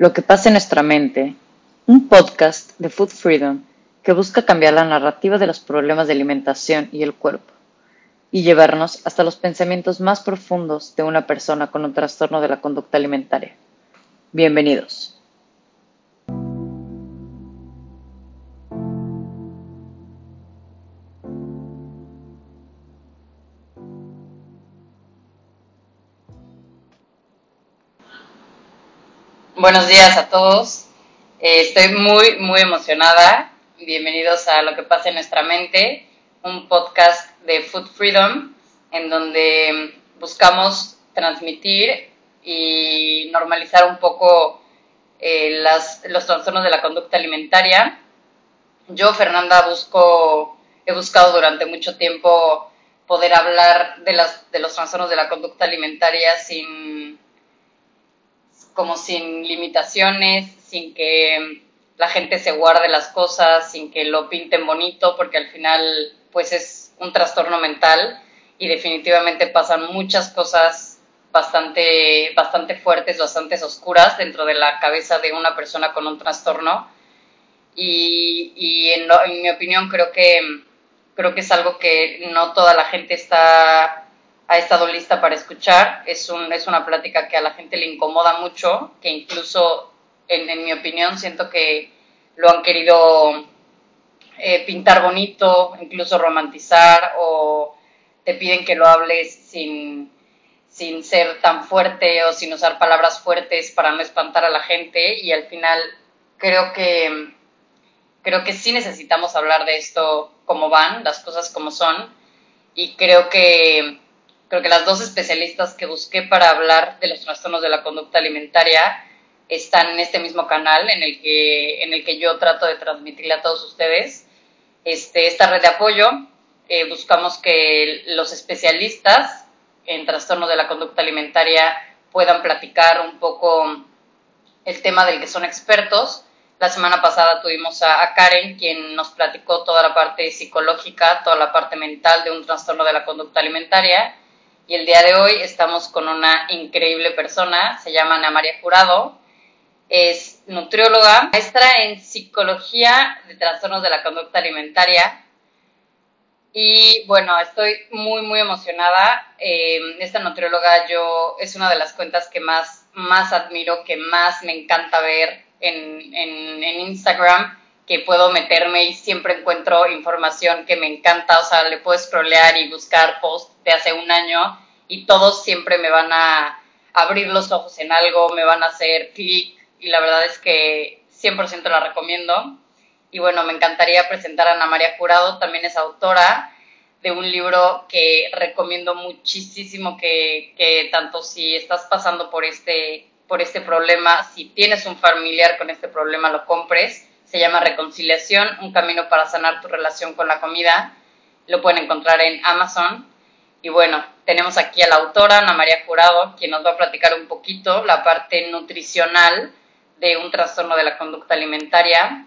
Lo que pasa en nuestra mente, un podcast de Food Freedom que busca cambiar la narrativa de los problemas de alimentación y el cuerpo y llevarnos hasta los pensamientos más profundos de una persona con un trastorno de la conducta alimentaria. Bienvenidos. Buenos días a todos. Eh, estoy muy, muy emocionada. Bienvenidos a Lo que pasa en nuestra mente, un podcast de Food Freedom, en donde buscamos transmitir y normalizar un poco eh, los trastornos de la conducta alimentaria. Yo, Fernanda, busco, he buscado durante mucho tiempo poder hablar de, las, de los trastornos de la conducta alimentaria sin como sin limitaciones, sin que la gente se guarde las cosas, sin que lo pinten bonito, porque al final pues es un trastorno mental y definitivamente pasan muchas cosas bastante, bastante fuertes, bastante oscuras dentro de la cabeza de una persona con un trastorno. Y, en, en, mi opinión creo que, creo que es algo que no toda la gente está ha estado lista para escuchar. Es, un, es una plática que a la gente le incomoda mucho, que incluso, en, mi opinión, siento que lo han querido eh, pintar bonito, incluso romantizar, o te piden que lo hables sin, sin ser tan fuerte o sin usar palabras fuertes para no espantar a la gente. Y al final creo que, creo que sí necesitamos hablar de esto como van, las cosas como son. Y creo que creo que las dos especialistas que busqué para hablar de los trastornos de la conducta alimentaria están en este mismo canal en el que, en el que yo trato de transmitirle a todos ustedes este, esta red de apoyo. Eh, buscamos que los especialistas en trastornos de la conducta alimentaria puedan platicar un poco el tema del que son expertos. La semana pasada tuvimos a, a, Karen, quien nos platicó toda la parte psicológica, toda la parte mental de un trastorno de la conducta alimentaria. Y el día de hoy estamos con una increíble persona, se llama Ana María Jurado, es nutrióloga, maestra en psicología de trastornos de la conducta alimentaria. Y bueno, estoy muy, muy emocionada. Eh, esta nutrióloga yo es una de las cuentas que más, más admiro, que más me encanta ver en, en, en Instagram que puedo meterme y siempre encuentro información que me encanta, o sea, le puedo scrollear y buscar posts de hace un año y todos siempre me van a abrir los ojos en algo, me van a hacer clic y la verdad es que 100% la recomiendo. Y bueno, me encantaría presentar a Ana María Jurado, también es autora de un libro que recomiendo muchísimo que, que tanto si estás pasando por este, por este problema, si tienes un familiar con este problema, lo compres se llama Reconciliación, un camino para sanar tu relación con la comida. Lo pueden encontrar en Amazon. Y bueno, tenemos aquí a la autora, Ana María Jurado, quien nos va a platicar un poquito la parte nutricional de un trastorno de la conducta alimentaria.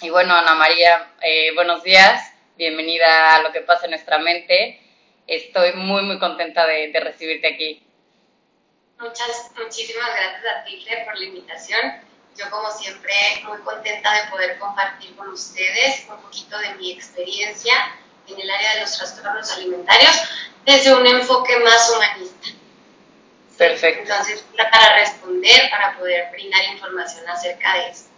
Y bueno, Ana María, eh, buenos días, bienvenida a lo que pasa en nuestra mente. Estoy muy, muy contenta de, de recibirte aquí. Muchas, muchísimas gracias a ti, por la invitación yo como siempre muy contenta de poder compartir con ustedes un poquito de mi experiencia en el área de los trastornos alimentarios desde un enfoque más humanista. Perfecto. Entonces, para responder, para poder brindar información acerca de esto.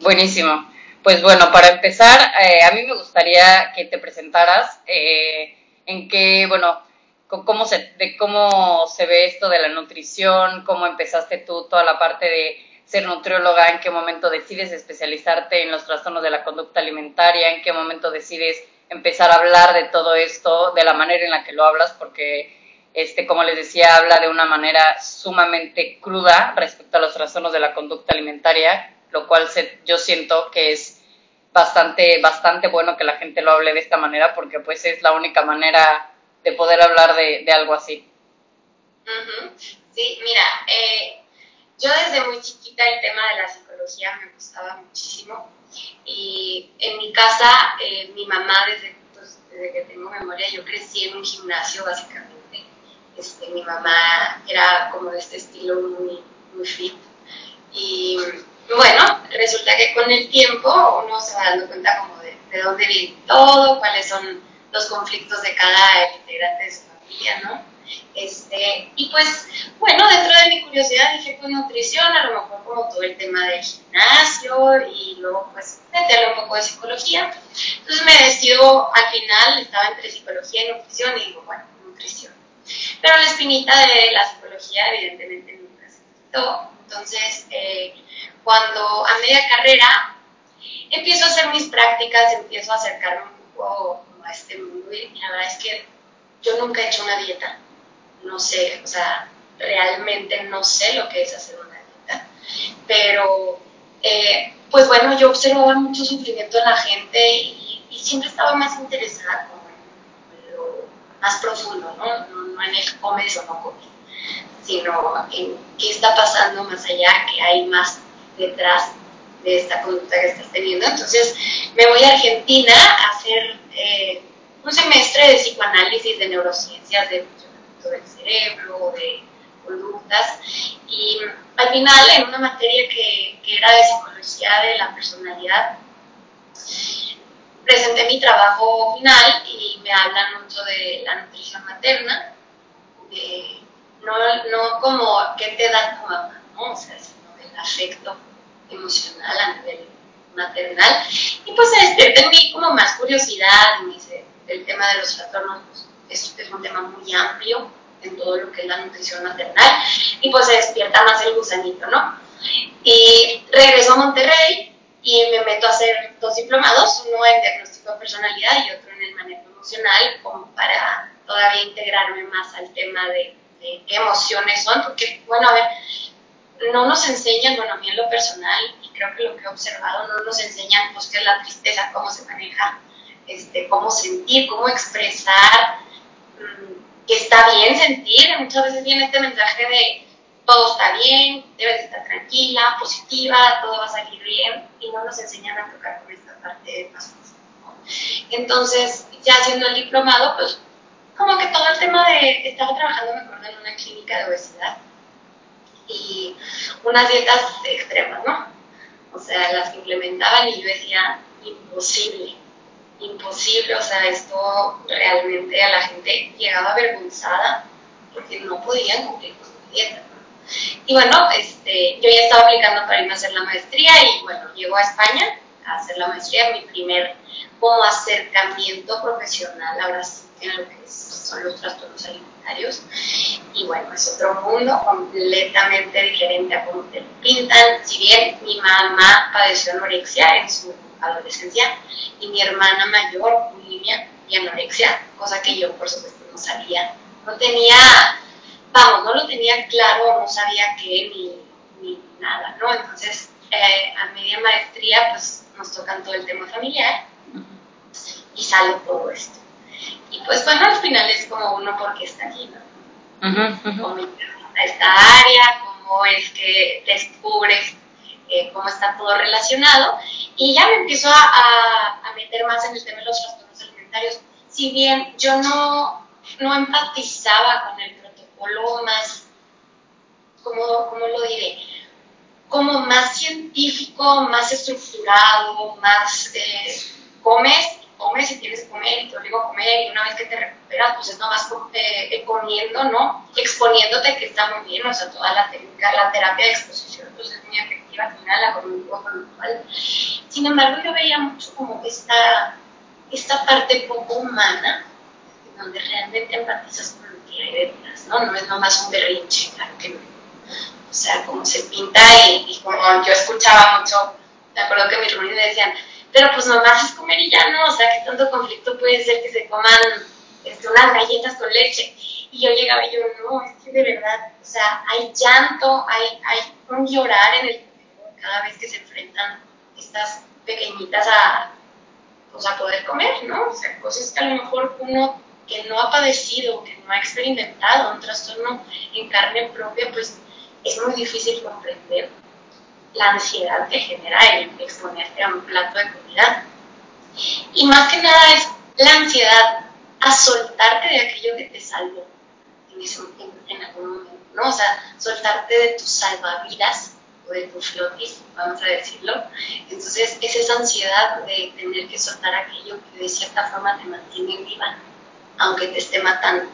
Buenísimo. Pues bueno, para empezar, eh, a mí me gustaría que te presentaras eh, en qué, bueno, cómo se, de cómo se ve esto de la nutrición, cómo empezaste tú toda la parte de ser nutrióloga, en qué momento decides especializarte en los trastornos de la conducta alimentaria, en qué momento decides empezar a hablar de todo esto, de la manera en la que lo hablas, porque, este, como les decía, habla de una manera sumamente cruda respecto a los trastornos de la conducta alimentaria, lo cual se, yo siento que es bastante, bastante bueno que la gente lo hable de esta manera, porque pues es la única manera de poder hablar de, de algo así. Sí, mira, eh, yo desde muy chiquita el tema de la psicología me gustaba muchísimo y en mi casa, eh, mi mamá desde, pues, desde, que tengo memoria, yo crecí en un gimnasio básicamente. Este, mi mamá era como de este estilo muy, muy fit Y bueno, resulta que con el tiempo uno se va dando cuenta como de, de dónde viene todo, cuáles son los conflictos de cada integrante de su familia, ¿no? Este, y pues, bueno, dentro de mi curiosidad dije, pues nutrición, a lo mejor como todo el tema del gimnasio y luego pues meterle un poco de psicología. Entonces me decido, al final estaba entre psicología y nutrición y digo, bueno, nutrición. Pero la espinita de la psicología evidentemente nunca se quitó. Entonces, eh, cuando a media carrera empiezo a hacer mis prácticas, empiezo a acercarme un poco a este mundo y la verdad es que yo nunca he hecho una dieta no sé, o sea, realmente no sé lo que es hacer una dieta, pero eh, pues bueno, yo observaba mucho sufrimiento en la gente y, siempre estaba más interesada como en lo más profundo, ¿no? No, en el comes o no comes, sino en qué está pasando más allá, qué hay más detrás de esta conducta que estás teniendo. Entonces me voy a Argentina a hacer eh, un semestre de psicoanálisis, de neurociencias, de del cerebro, de conductas. Y al final, en una materia que, era de psicología de la personalidad, presenté mi trabajo final y me hablan mucho de la nutrición materna, no, no como qué te da tu mamá, ¿no? o sea, sino del afecto emocional a nivel maternal. Y pues en mí como más curiosidad, el tema de los trastornos es, un tema muy amplio en todo lo que es la nutrición maternal y pues se despierta más el gusanito, ¿no? Y regreso a Monterrey y me meto a hacer dos diplomados, uno en diagnóstico de personalidad y otro en el manejo emocional, como para todavía integrarme más al tema de, qué emociones son, porque, bueno, a ver, no nos enseñan, bueno, a mí en lo personal, y creo que lo que he observado, no nos enseñan pues qué es la tristeza, cómo se maneja, este, cómo sentir, cómo expresar, que está bien sentir, muchas veces viene este mensaje de todo está bien, debes estar tranquila, positiva, todo va a salir bien, y no nos enseñan a tocar con esta parte más Entonces, ya haciendo el diplomado, pues como que todo el tema de, estaba trabajando, me acuerdo, en una clínica de obesidad y unas dietas extremas, ¿no? O sea, las que implementaban y yo decía, imposible, imposible, o sea, esto realmente a la gente llegaba avergonzada porque no podían cumplir con su dieta. Y bueno, este, yo ya estaba aplicando para irme a hacer la maestría y bueno, llego a España a hacer la maestría, mi primer como acercamiento profesional ahora sí en lo que son los trastornos alimentarios. Y bueno, es otro mundo completamente diferente a como te lo pintan. Si bien mi mamá padeció anorexia en su adolescencia y mi hermana mayor, bulimia y anorexia, cosa que yo por supuesto no sabía. No tenía, vamos, no lo tenía claro, no sabía qué ni, ni nada, ¿no? Entonces, eh, a media maestría, pues nos tocan todo el tema familiar y sale todo esto. Y pues bueno, al final es como uno porque está aquí, ¿no? Cómo a esta área, cómo es que descubres eh, cómo está todo relacionado y ya me empiezo a, a, meter más en el tema de los trastornos alimentarios. Si bien yo no, no empatizaba con el protocolo más, ¿cómo, ¿cómo lo diré? Como más científico, más estructurado, más eh, comes comes y tienes que comer y te obligo a comer y una vez que te recuperas, pues es nomás eh, comiendo, ¿no? Exponiéndote que está muy bien, o sea, toda la técnica, la terapia de exposición, pues es muy efectiva Sin embargo, yo veía mucho como esta, esta parte poco humana, donde realmente empatizas con lo que hay detrás, ¿no? No es nomás un berrinche, claro que no. O sea, como se pinta y, como yo escuchaba mucho, me acuerdo que mis reuniones decían, pero pues nomás es comer y ya no, o sea, que tanto conflicto puede ser que se coman este, unas galletas con leche. Y yo llegaba y yo, no, es que de verdad, o sea, hay llanto, hay, hay un llorar en el cada vez que se enfrentan estas pequeñitas a, pues, a poder comer, ¿no? O sea, cosas que a lo mejor uno que no ha padecido, que no ha experimentado un trastorno en carne propia, pues es muy difícil comprender la ansiedad que genera el exponerte a un plato de comida. Y más que nada es la ansiedad a soltarte de aquello que te salvó en, ese, en, algún momento, ¿no? O sea, soltarte de tus salvavidas o de tu flotis, vamos a decirlo. Entonces es esa ansiedad de tener que soltar aquello que de cierta forma te mantiene viva, aunque te esté matando.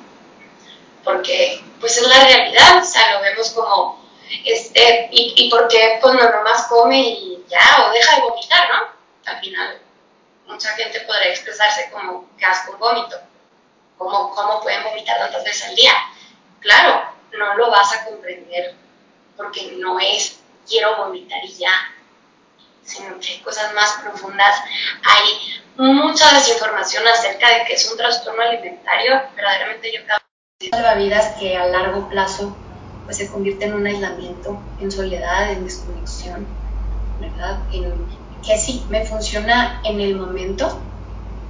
Porque pues es la realidad, o sea, lo vemos como, este, y, y porque pues no nomás come y ya, o deja de vomitar, ¿no? Al final, mucha gente podría expresarse como que asco un vómito. ¿Cómo, ¿Cómo pueden vomitar tantas veces al día? Claro, no lo vas a comprender porque no es quiero vomitar y ya, sino que hay cosas más profundas. Hay mucha desinformación acerca de que es un trastorno alimentario. Verdaderamente yo que salvavidas que a largo plazo pues se convierte en un aislamiento, en soledad, en desconexión, ¿verdad? Que sí, me funciona en el momento,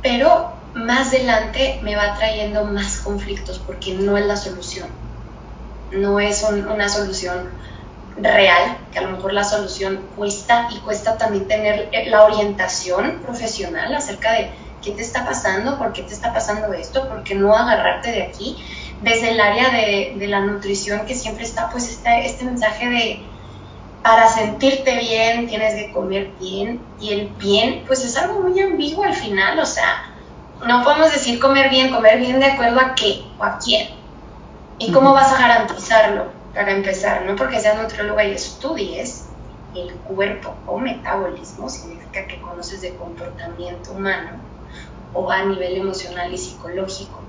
pero más adelante me va trayendo más conflictos porque no es la solución. No es una solución real, que a lo mejor la solución cuesta y cuesta también tener la orientación profesional acerca de qué te está pasando, por qué te está pasando esto, por qué no agarrarte de aquí. Desde el área de, la nutrición que siempre está pues este, este mensaje de para sentirte bien tienes que comer bien y el bien pues es algo muy ambiguo al final, o sea, no podemos decir comer bien, comer bien de acuerdo a qué o a quién. ¿Y cómo vas a garantizarlo? Para empezar, no porque seas nutrióloga y estudies el cuerpo o metabolismo, significa que conoces de comportamiento humano o a nivel emocional y psicológico.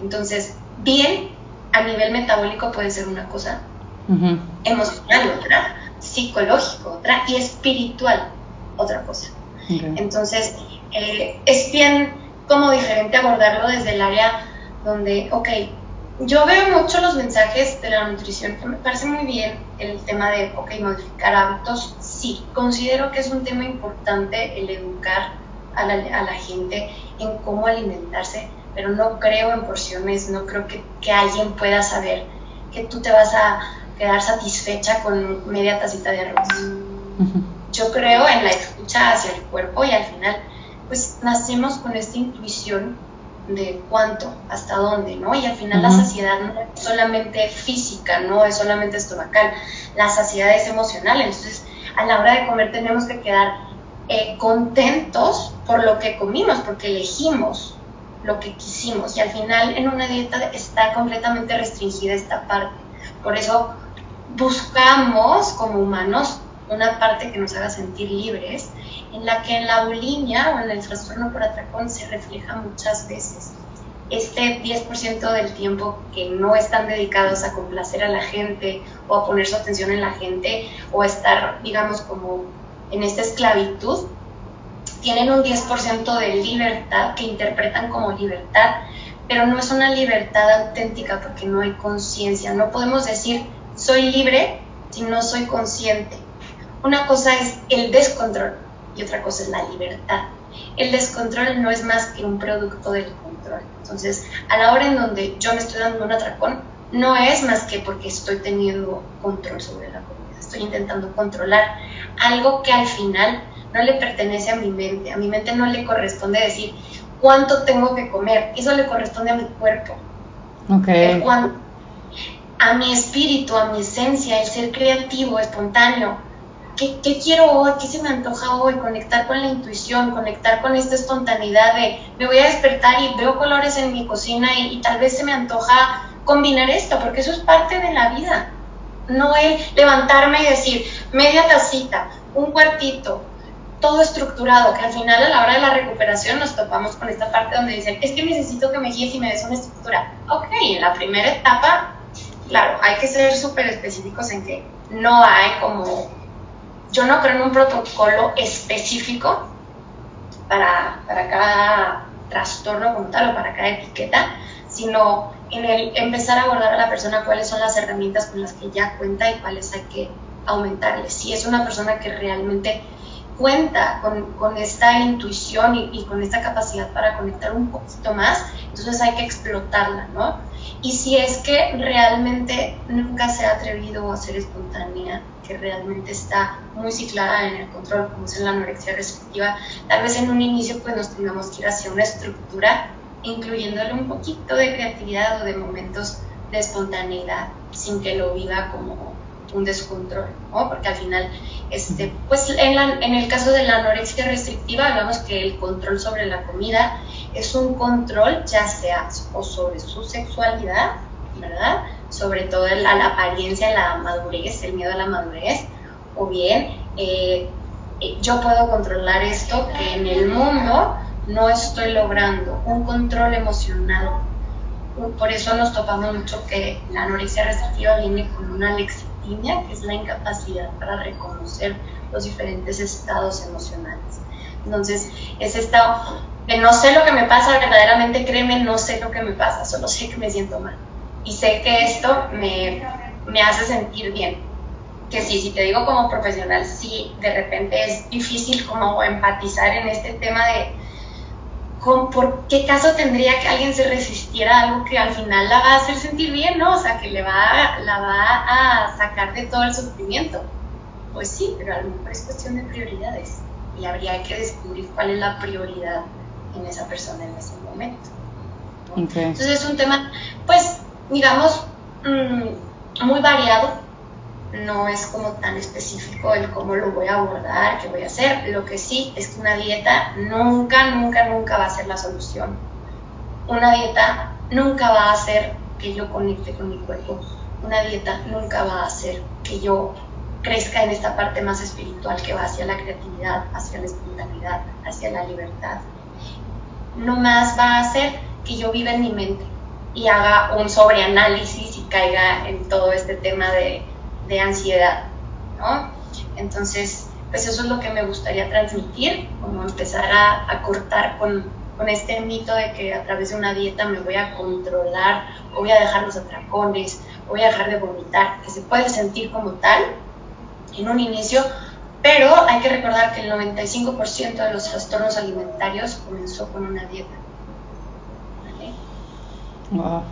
Entonces, bien a nivel metabólico puede ser una cosa, emocional otra, psicológico otra y espiritual otra cosa. Entonces, eh, es bien como diferente abordarlo desde el área donde, ok, yo veo mucho los mensajes de la nutrición, que me parece muy bien el tema de, ok, modificar hábitos. Sí, considero que es un tema importante el educar a la, a la gente en cómo alimentarse, pero no creo en porciones, no creo que, que alguien pueda saber que tú te vas a quedar satisfecha con media tacita de arroz. Yo creo en la escucha hacia el cuerpo y al final pues nacemos con esta intuición de cuánto, hasta dónde, ¿no? Y al final la saciedad no es solamente física, no es solamente estomacal, la saciedad es emocional, entonces a la hora de comer tenemos que quedar eh, contentos por lo que comimos, porque elegimos lo que quisimos y al final en una dieta está completamente restringida esta parte. Por eso buscamos como humanos una parte que nos haga sentir libres en la que en la bulimia o en el trastorno por atracón se refleja muchas veces. Este 10% del tiempo que no están dedicados a complacer a la gente o a poner su atención en la gente o estar, digamos, como en esta esclavitud, tienen un 10% de libertad que interpretan como libertad, pero no es una libertad auténtica porque no hay conciencia. No podemos decir soy libre si no soy consciente. Una cosa es el descontrol y otra cosa es la libertad. El descontrol no es más que un producto del control. Entonces, a la hora en donde yo me estoy dando un atracón, no es más que porque estoy teniendo control sobre la comida. Estoy intentando controlar algo que al final no le pertenece a mi mente. A mi mente no le corresponde decir cuánto tengo que comer. Eso le corresponde a mi cuerpo. Okay. a mi espíritu, a mi esencia, el ser creativo, espontáneo, ¿qué, quiero hoy? ¿Qué se me antoja hoy? Conectar con la intuición, conectar con esta espontaneidad de me voy a despertar y veo colores en mi cocina y, tal vez se me antoja combinar esto, porque eso es parte de la vida. No el levantarme y decir media tacita, un cuartito, todo estructurado, que al final a la hora de la recuperación nos topamos con esta parte donde dicen, es que necesito que me guíes y me des una estructura. Ok, en la primera etapa, claro, hay que ser súper específicos en que no hay como yo no creo en un protocolo específico para, cada trastorno como tal o para cada etiqueta, sino en el empezar a abordar a la persona cuáles son las herramientas con las que ya cuenta y cuáles hay que aumentarle. Si es una persona que realmente cuenta con, con esta intuición y, y, con esta capacidad para conectar un poquito más, entonces hay que explotarla, ¿no? Y si es que realmente nunca se ha atrevido a ser espontánea, que realmente está muy ciclada en el control, como es en la anorexia restrictiva, tal vez en un inicio pues nos tengamos que ir hacia una estructura, incluyéndole un poquito de creatividad o de momentos de espontaneidad, sin que lo viva como un descontrol, ¿no? Porque al final, este, pues en, en el caso de la anorexia restrictiva hablamos que el control sobre la comida es un control ya sea o sobre su sexualidad, ¿verdad? Sobre todo la, la apariencia, la madurez, el miedo a la madurez, o bien eh, eh, yo puedo controlar esto que en el mundo no estoy logrando, un control emocional. Por eso nos topamos mucho que la anorexia restrictiva viene con una alexithymia, que es la incapacidad para reconocer los diferentes estados emocionales. Entonces, es esta no sé lo que me pasa, verdaderamente créeme, no sé lo que me pasa, solo sé que me siento mal. Y sé que esto me, me hace sentir bien. Que sí, si te digo como profesional, sí, de repente es difícil como empatizar en este tema de con por qué caso tendría que alguien se resistiera a algo que al final la va a hacer sentir bien, ¿no? O sea, que le va, la va a sacar de todo el sufrimiento. Pues sí, pero a lo mejor es cuestión de prioridades y habría que descubrir cuál es la prioridad en esa persona en ese momento. Entonces es un tema, pues, digamos, mm, muy variado. No es como tan específico el cómo lo voy a abordar, qué voy a hacer. Lo que sí es que una dieta nunca, nunca, nunca va a ser la solución. Una dieta nunca va a hacer que yo conecte con mi cuerpo. Una dieta nunca va a hacer que yo crezca en esta parte más espiritual que va hacia la creatividad, hacia la espontaneidad, hacia la libertad, no más va a hacer que yo viva en mi mente y haga un sobreanálisis y caiga en todo este tema de, ansiedad, ¿no? Entonces, pues eso es lo que me gustaría transmitir, como empezar a, cortar con, con, este mito de que a través de una dieta me voy a controlar, o voy a dejar los atracones, o voy a dejar de vomitar, que se puede sentir como tal en un inicio, pero hay que recordar que el 95% de los trastornos alimentarios comenzó con una dieta. Wow.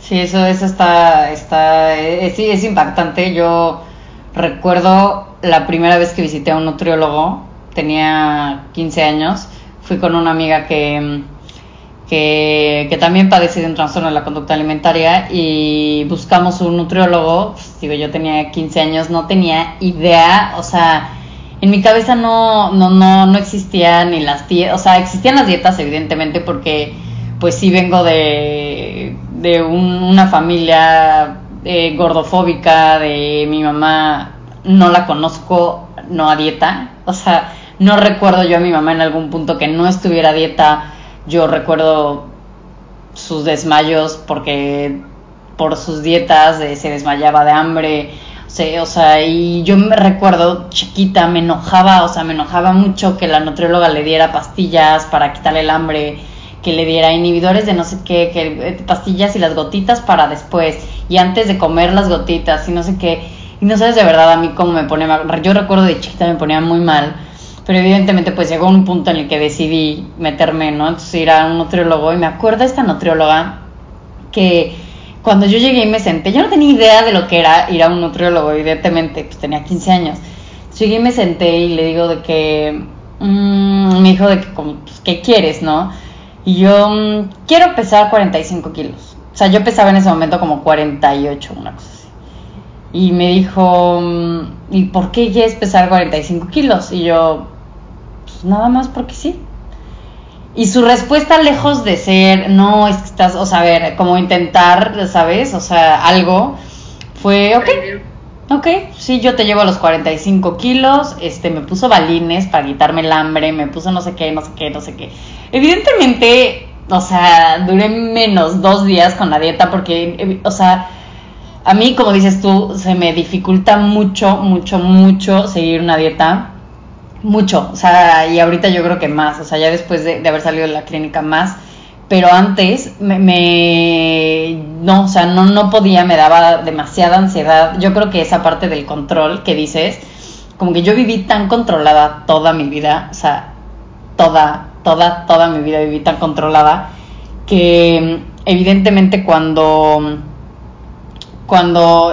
Sí, eso, eso está, está es, es impactante. Yo recuerdo la primera vez que visité a un nutriólogo, tenía 15 años, fui con una amiga que, que, que, también padece de un trastorno de la conducta alimentaria y buscamos un nutriólogo, pues, digo, yo tenía 15 años, no tenía idea, o sea, en mi cabeza no, no, no, no existían ni las dietas, o sea, existían las dietas evidentemente porque pues sí vengo de, de una familia eh, gordofóbica, de mi mamá no la conozco, no a dieta, o sea, no recuerdo yo a mi mamá en algún punto que no estuviera a dieta, yo recuerdo sus desmayos porque por sus dietas se desmayaba de hambre, Sí, o sea, y yo me recuerdo chiquita, me enojaba, o sea, me enojaba mucho que la nutrióloga le diera pastillas para quitarle el hambre, que le diera inhibidores de no sé qué, que eh, pastillas y las gotitas para después, y antes de comer las gotitas y no sé qué. Y no sabes de verdad a mí cómo me pone mal. Yo recuerdo de chiquita me ponía muy mal, pero evidentemente pues llegó un punto en el que decidí meterme, ¿no? Entonces ir a un nutriólogo y me acuerdo esta nutrióloga que cuando yo llegué y me senté, yo no tenía idea de lo que era ir a un nutriólogo, evidentemente, pues tenía 15 años. Llegué y me senté y le digo de que, mmm, me dijo de que, pues, ¿qué quieres, no? Y yo, mm, quiero pesar 45 kilos. O sea, yo pesaba en ese momento como 48, una cosa así. Y me dijo, mm, ¿y por qué quieres pesar 45 kilos? Y yo, pues nada más porque sí. Y su respuesta, lejos de ser, no, es que estás, o sea, a ver, como intentar, ¿sabes? O sea, algo, fue, ok, ok, sí, yo te llevo a los 45 kilos, este, me puso balines para quitarme el hambre, me puso no sé qué, no sé qué, no sé qué. Evidentemente, o sea, duré menos dos días con la dieta porque, o sea, a mí, como dices tú, se me dificulta mucho, mucho, mucho seguir una dieta mucho, o sea, y ahorita yo creo que más, o sea, ya después de, haber salido de la clínica más, pero antes me, no, o sea, no, no podía, me daba demasiada ansiedad. Yo creo que esa parte del control que dices, como que yo viví tan controlada toda mi vida, o sea, toda, toda, toda mi vida viví tan controlada, que evidentemente cuando, cuando,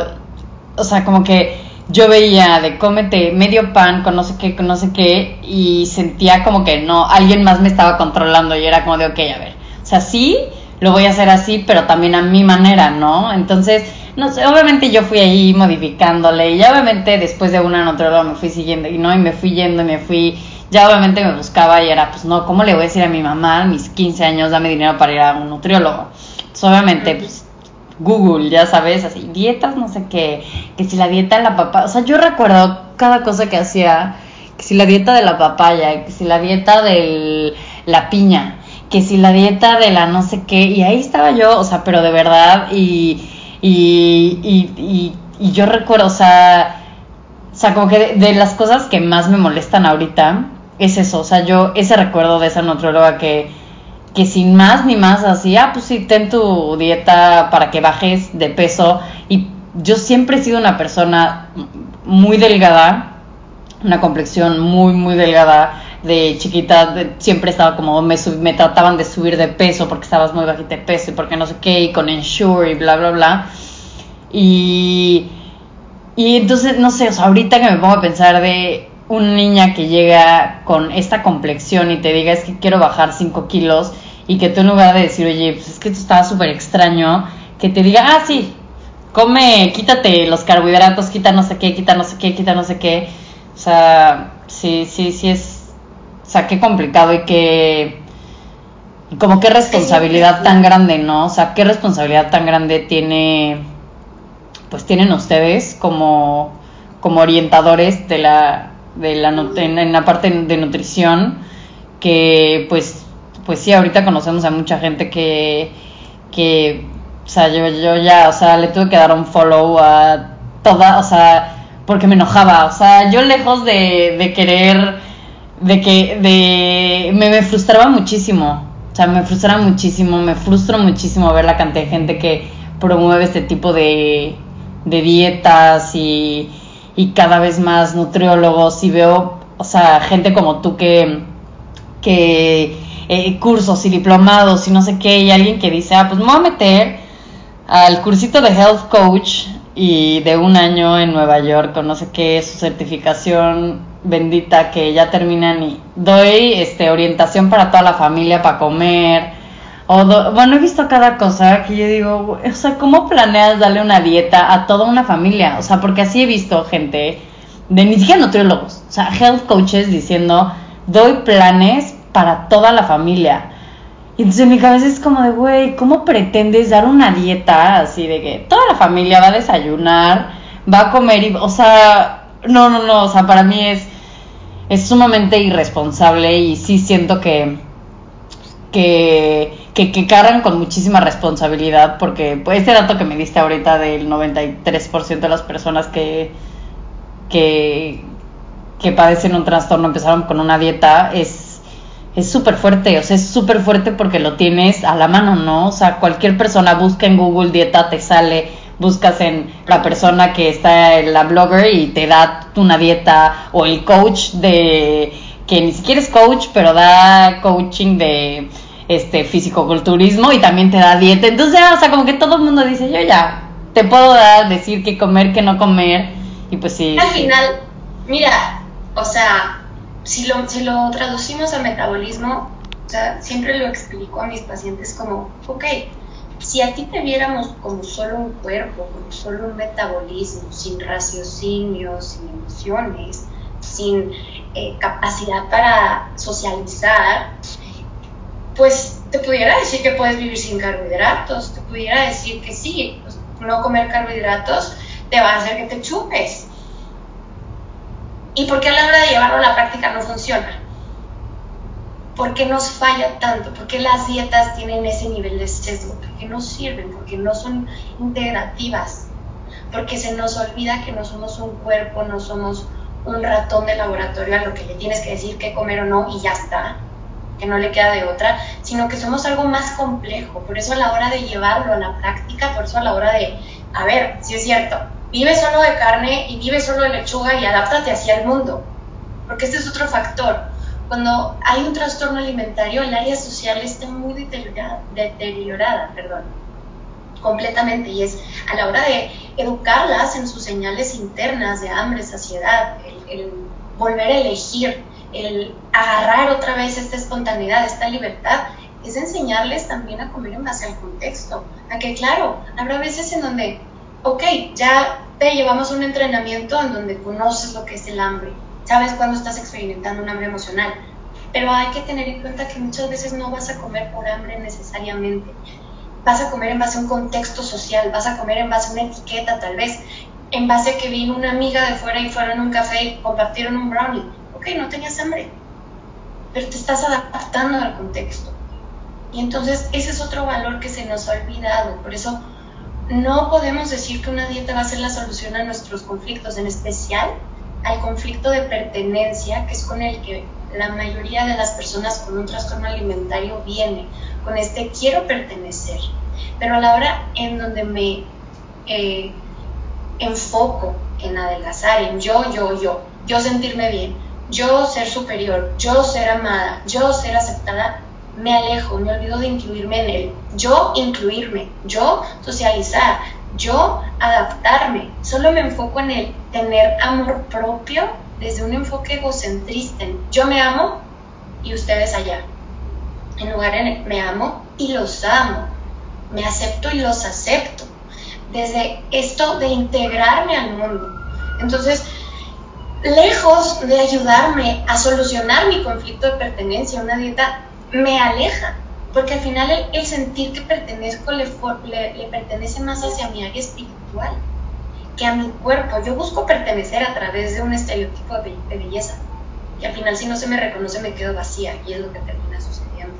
o sea, como que yo veía de cómete medio pan con no sé qué, con no sé qué, y sentía como que no, alguien más me estaba controlando y era como de, ok, a ver, o sea, sí, lo voy a hacer así, pero también a mi manera, ¿no? Entonces, no sé, obviamente yo fui ahí modificándole y ya obviamente después de una nutrióloga me fui siguiendo y no, y me fui yendo y me fui, ya obviamente me buscaba y era, pues no, ¿cómo le voy a decir a mi mamá a mis 15 años, dame dinero para ir a un nutriólogo? Pues obviamente, pues Google, ya sabes, así, dietas, no sé qué, que si la dieta de la papaya, o sea, yo recuerdo cada cosa que hacía, que si la dieta de la papaya, que si la dieta de la piña, que si la dieta de la no sé qué, y ahí estaba yo, o sea, pero de verdad, y, y, y, y, yo recuerdo, o sea, o sea, como que de, las cosas que más me molestan ahorita es eso, o sea, yo ese recuerdo de esa nutróloga que, que sin más ni más así, ah, pues sí, ten tu dieta para que bajes de peso, y yo siempre he sido una persona muy delgada, una complexión muy, muy delgada, de chiquita siempre estaba como, me, me trataban de subir de peso porque estabas muy bajita de peso y porque no sé qué, y con Ensure y bla, bla, bla. Y, y entonces, no sé, o sea, ahorita que me pongo a pensar de una niña que llega con esta complexión y te diga es que quiero bajar 5 kilos y que tú en lugar de decir, oye, pues es que esto estaba súper extraño, que te diga, ah, sí, come, quítate los carbohidratos, quita no sé qué, quita no sé qué, quita no sé qué. O sea, sí, sí, sí es o sea, qué complicado y qué... como qué responsabilidad tan grande, ¿no? O sea, qué responsabilidad tan grande tiene... Pues tienen ustedes como, como orientadores de la, de la en, la parte de nutrición que pues pues sí ahorita conocemos a mucha gente que que o sea yo, yo ya o sea le tuve que dar un follow a toda o sea porque me enojaba o sea yo lejos de, de querer de que de me, me frustraba muchísimo. O sea, me frustraba muchísimo, me frustro muchísimo ver la cantidad de gente que promueve este tipo de, de dietas y, y cada vez más nutriólogos y veo, o sea, gente como tú que, que eh, cursos y diplomados y no sé qué, y alguien que dice, ah, pues me voy a meter al cursito de Health Coach y de un año en Nueva York, o no sé qué, su certificación bendita que ya terminan y doy este orientación para toda la familia para comer o bueno he visto cada cosa que yo digo o sea cómo planeas darle una dieta a toda una familia o sea porque así he visto gente de ni siquiera nutriólogos o sea health coaches diciendo doy planes para toda la familia y entonces en mi cabeza es como de güey cómo pretendes dar una dieta así de que toda la familia va a desayunar va a comer y o sea no no no o sea para mí es es sumamente irresponsable y sí siento que, que, que, cargan con muchísima responsabilidad porque este dato que me diste ahorita del 93% de las personas que, que, que padecen un trastorno empezaron con una dieta es es súper fuerte, o sea, es súper fuerte porque lo tienes a la mano, ¿no? O sea, cualquier persona busca en Google dieta, te sale buscas en la persona que está en la blogger y te da una dieta o el coach de que ni siquiera es coach pero da coaching de este fisicoculturismo y también te da dieta entonces o sea como que todo el mundo dice yo ya te puedo dar decir qué comer qué no comer y pues sí al final mira o sea si lo, traducimos a metabolismo siempre lo explico a mis pacientes como ok si a ti te viéramos como solo un cuerpo, como solo un metabolismo, sin raciocinio, sin emociones, sin eh, capacidad para socializar, pues te pudiera decir que puedes vivir sin carbohidratos, te pudiera decir que sí, pues, no comer carbohidratos te va a hacer que te chupes. ¿Y por qué a la hora de llevarlo a la práctica no funciona? ¿Por qué nos falla tanto? ¿Por qué las dietas tienen ese nivel de sesgo? ¿Por qué no sirven? ¿Por qué no son integrativas? Porque se nos olvida que no somos un cuerpo, no somos un ratón de laboratorio a lo que le tienes que decir qué comer o no y ya está, que no le queda de otra, sino que somos algo más complejo. Por eso a la hora de llevarlo a la práctica, por eso a la hora de, a ver, si es cierto, vive solo de carne y vive solo de lechuga y adáptate hacia el mundo, porque este es otro factor cuando hay un trastorno alimentario, el área social está muy deteriorada, deteriorada perdón, completamente. Y es a la hora de educarlas en sus señales internas de hambre, saciedad, el, volver a elegir, el agarrar otra vez esta espontaneidad, esta libertad, es enseñarles también a comer en base al contexto. A que, claro, habrá veces en donde ok, ya te llevamos un entrenamiento en donde conoces lo que es el hambre, sabes cuándo estás experimentando un hambre emocional, pero hay que tener en cuenta que muchas veces no vas a comer por hambre necesariamente. Vas a comer en base a un contexto social, vas a comer en base a una etiqueta tal vez, en base a que vino una amiga de fuera y fueron a un café y compartieron un brownie. Ok, no tenías hambre, pero te estás adaptando al contexto. Y entonces ese es otro valor que se nos ha olvidado. Por eso no podemos decir que una dieta va a ser la solución a nuestros conflictos, en especial al conflicto de pertenencia, que es con el que la mayoría de las personas con un trastorno alimentario viene, con este quiero pertenecer. Pero a la hora en donde me eh, enfoco en adelgazar, en yo, yo, yo, yo sentirme bien, yo ser superior, yo ser amada, yo ser aceptada, me alejo, me olvido de incluirme en él, yo incluirme, yo socializar, yo adaptarme, solo me enfoco en el tener amor propio desde un enfoque egocentrista, yo me amo y ustedes allá, en lugar de me amo y los amo, me acepto y los acepto, desde esto de integrarme al mundo. Entonces, lejos de ayudarme a solucionar mi conflicto de pertenencia, una dieta me aleja, porque al final el, sentir que pertenezco le, pertenece más hacia mi área espiritual que a mi cuerpo. Yo busco pertenecer a través de un estereotipo de, belleza, y al final si no se me reconoce me quedo vacía y es lo que termina sucediendo.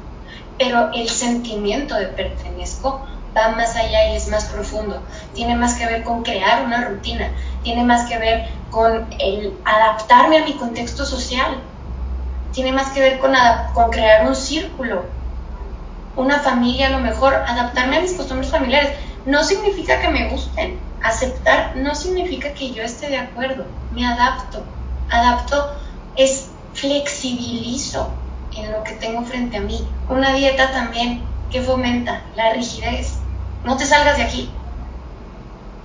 Pero el sentimiento de pertenezco va más allá y es más profundo. Tiene más que ver con crear una rutina, tiene más que ver con el adaptarme a mi contexto social, tiene más que ver con crear un círculo, una familia a lo mejor, adaptarme a mis costumbres familiares. No significa que me gusten, aceptar no significa que yo esté de acuerdo, me adapto. Adapto es flexibilizo en lo que tengo frente a mí. Una dieta también que fomenta la rigidez. No te salgas de aquí.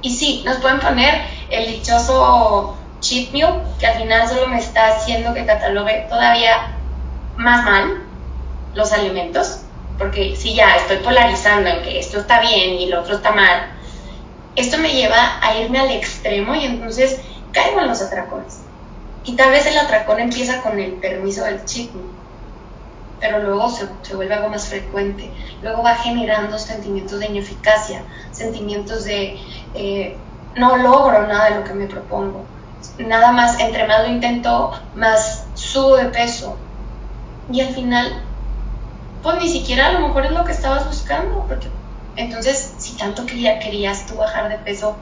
Y sí, nos pueden poner el dichoso cheat meal, que al final solo me está haciendo que catalogue todavía más mal los alimentos, porque si ya estoy polarizando en que esto está bien y lo otro está mal, esto me lleva a irme al extremo y entonces caigo en los atracones. Y tal vez el atracón empieza con el permiso del meal, pero luego se, vuelve algo más frecuente. Luego va generando sentimientos de ineficacia, sentimientos de eh, no logro nada de lo que me propongo nada más, entre más lo intento, más subo de peso. Y al final, pues ni siquiera a lo mejor es lo que estabas buscando, porque entonces, si tanto quería, querías tú bajar de peso,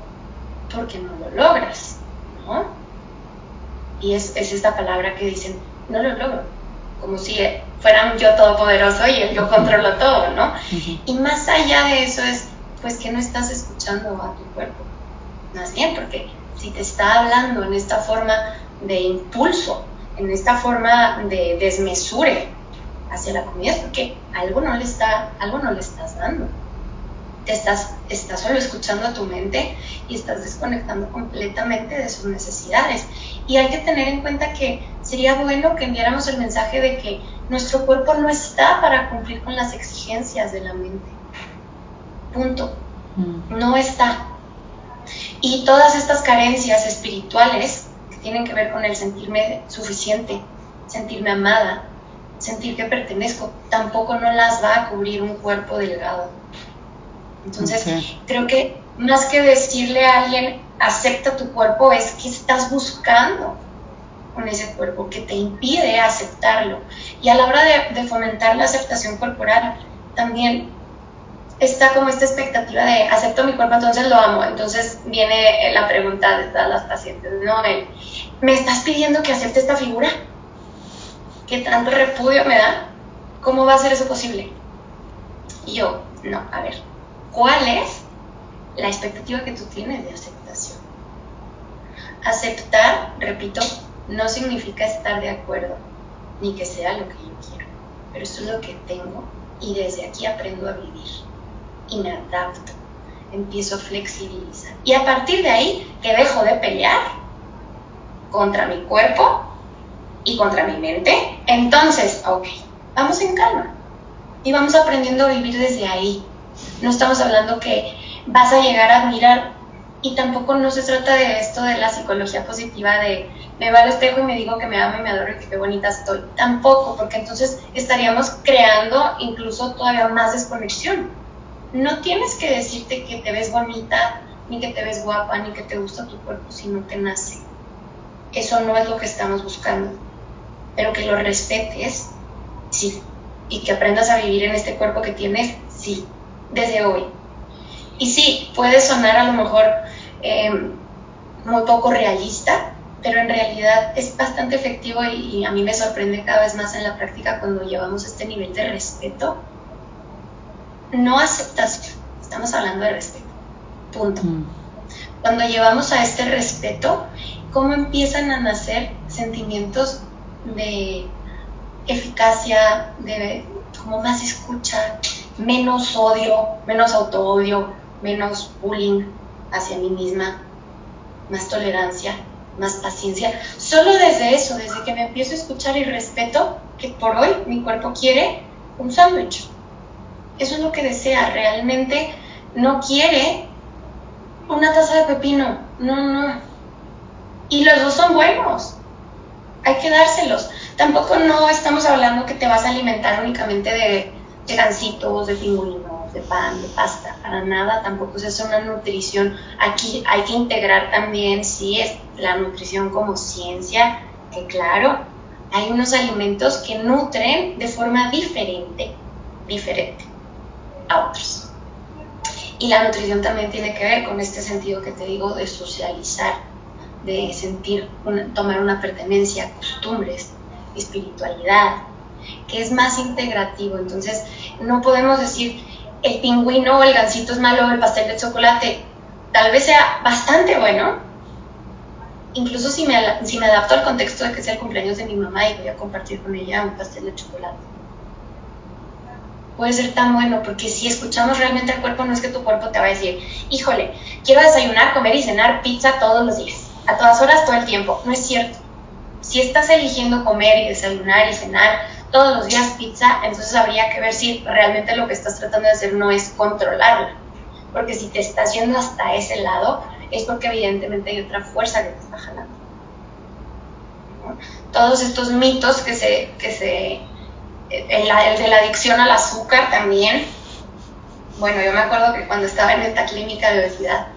¿por qué no lo logras? ¿No? Y es, esta palabra que dicen, no lo logro, como si fuera un yo todopoderoso y el yo controlo todo, ¿no? Y más allá de eso es, pues que no estás escuchando a tu cuerpo, más bien, porque si te está hablando en esta forma de impulso, en esta forma de desmesure hacia la comida, es porque algo no le, está, algo no le estás dando. Te estás, estás solo escuchando a tu mente y estás desconectando completamente de sus necesidades. Y hay que tener en cuenta que sería bueno que enviáramos el mensaje de que nuestro cuerpo no está para cumplir con las exigencias de la mente. Punto. Mm. No está. Y todas estas carencias espirituales que tienen que ver con el sentirme suficiente, sentirme amada, sentir que pertenezco, tampoco no las va a cubrir un cuerpo delgado. Entonces, creo que más que decirle a alguien, acepta tu cuerpo, es que estás buscando con ese cuerpo, que te impide aceptarlo. Y a la hora de, de fomentar la aceptación corporal, también está como esta expectativa de acepto mi cuerpo, entonces lo amo. Entonces viene la pregunta de todas las pacientes, ¿no? ¿Me estás pidiendo que acepte esta figura? ¿Qué tanto repudio me da? ¿Cómo va a ser eso posible? Y yo, no, a ver, ¿cuál es la expectativa que tú tienes de aceptación? Aceptar, repito, no significa estar de acuerdo, ni que sea lo que yo quiero, pero eso es lo que tengo y desde aquí aprendo a vivir y me adapto, empiezo a flexibilizar. Y a partir de ahí, que dejo de pelear contra mi cuerpo y contra mi mente, entonces, ok, vamos en calma y vamos aprendiendo a vivir desde ahí. No estamos hablando que vas a llegar a admirar Y tampoco no se trata de esto de la psicología positiva de me va al espejo y me digo que me amo y me adoro y que qué bonita estoy. Tampoco, porque entonces estaríamos creando incluso todavía más desconexión. No tienes que decirte que te ves bonita, ni que te ves guapa, ni que te gusta tu cuerpo si no te nace. Eso no es lo que estamos buscando. Pero que lo respetes, sí. Y que aprendas a vivir en este cuerpo que tienes, sí. Desde hoy. Y sí, puede sonar a lo mejor em, muy poco realista, pero en realidad es bastante efectivo y, a mí me sorprende cada vez más en la práctica cuando llevamos este nivel de respeto. No aceptación, estamos hablando de respeto, punto. Mm. Cuando llevamos a este respeto, ¿cómo empiezan a nacer sentimientos de eficacia, de como más escucha, menos odio, menos auto-odio, menos bullying hacia mí misma, más tolerancia, más paciencia. Solo desde eso, desde que me empiezo a escuchar y respeto que por hoy mi cuerpo quiere un sándwich. Eso es lo que desea. Realmente no quiere una taza de pepino. No, no. Y los dos son buenos. Hay que dárselos. Tampoco no estamos hablando que te vas a alimentar únicamente de, de gancitos, de pingüinos, de pan, de pasta. Para nada, tampoco es una nutrición. Aquí hay que integrar también, sí, es la nutrición como ciencia, que claro, hay unos alimentos que nutren de forma diferente, diferente a otros. Y la nutrición también tiene que ver con este sentido que te digo de socializar, de sentir, tomar una pertenencia, costumbres, espiritualidad, que es más integrativo. Entonces, no podemos decir el pingüino o el gansito es malo el pastel de chocolate. Tal vez sea bastante bueno, incluso si me, si me adapto al contexto de que sea el cumpleaños de mi mamá y voy a compartir con ella un pastel de chocolate. Puede ser tan bueno porque si escuchamos realmente al cuerpo, no es que tu cuerpo te va a decir, híjole, quiero desayunar, comer y cenar pizza todos los días, a todas horas, todo el tiempo. No es cierto. Si estás eligiendo comer y desayunar y cenar todos los días pizza, entonces habría que ver si realmente lo que estás tratando de hacer no es controlarla. Porque si te estás yendo hasta ese lado, es porque evidentemente hay otra fuerza que te está jalando. Todos estos mitos que se, que se el, de la adicción al azúcar también. Bueno, yo me acuerdo que cuando estaba en esta clínica de obesidad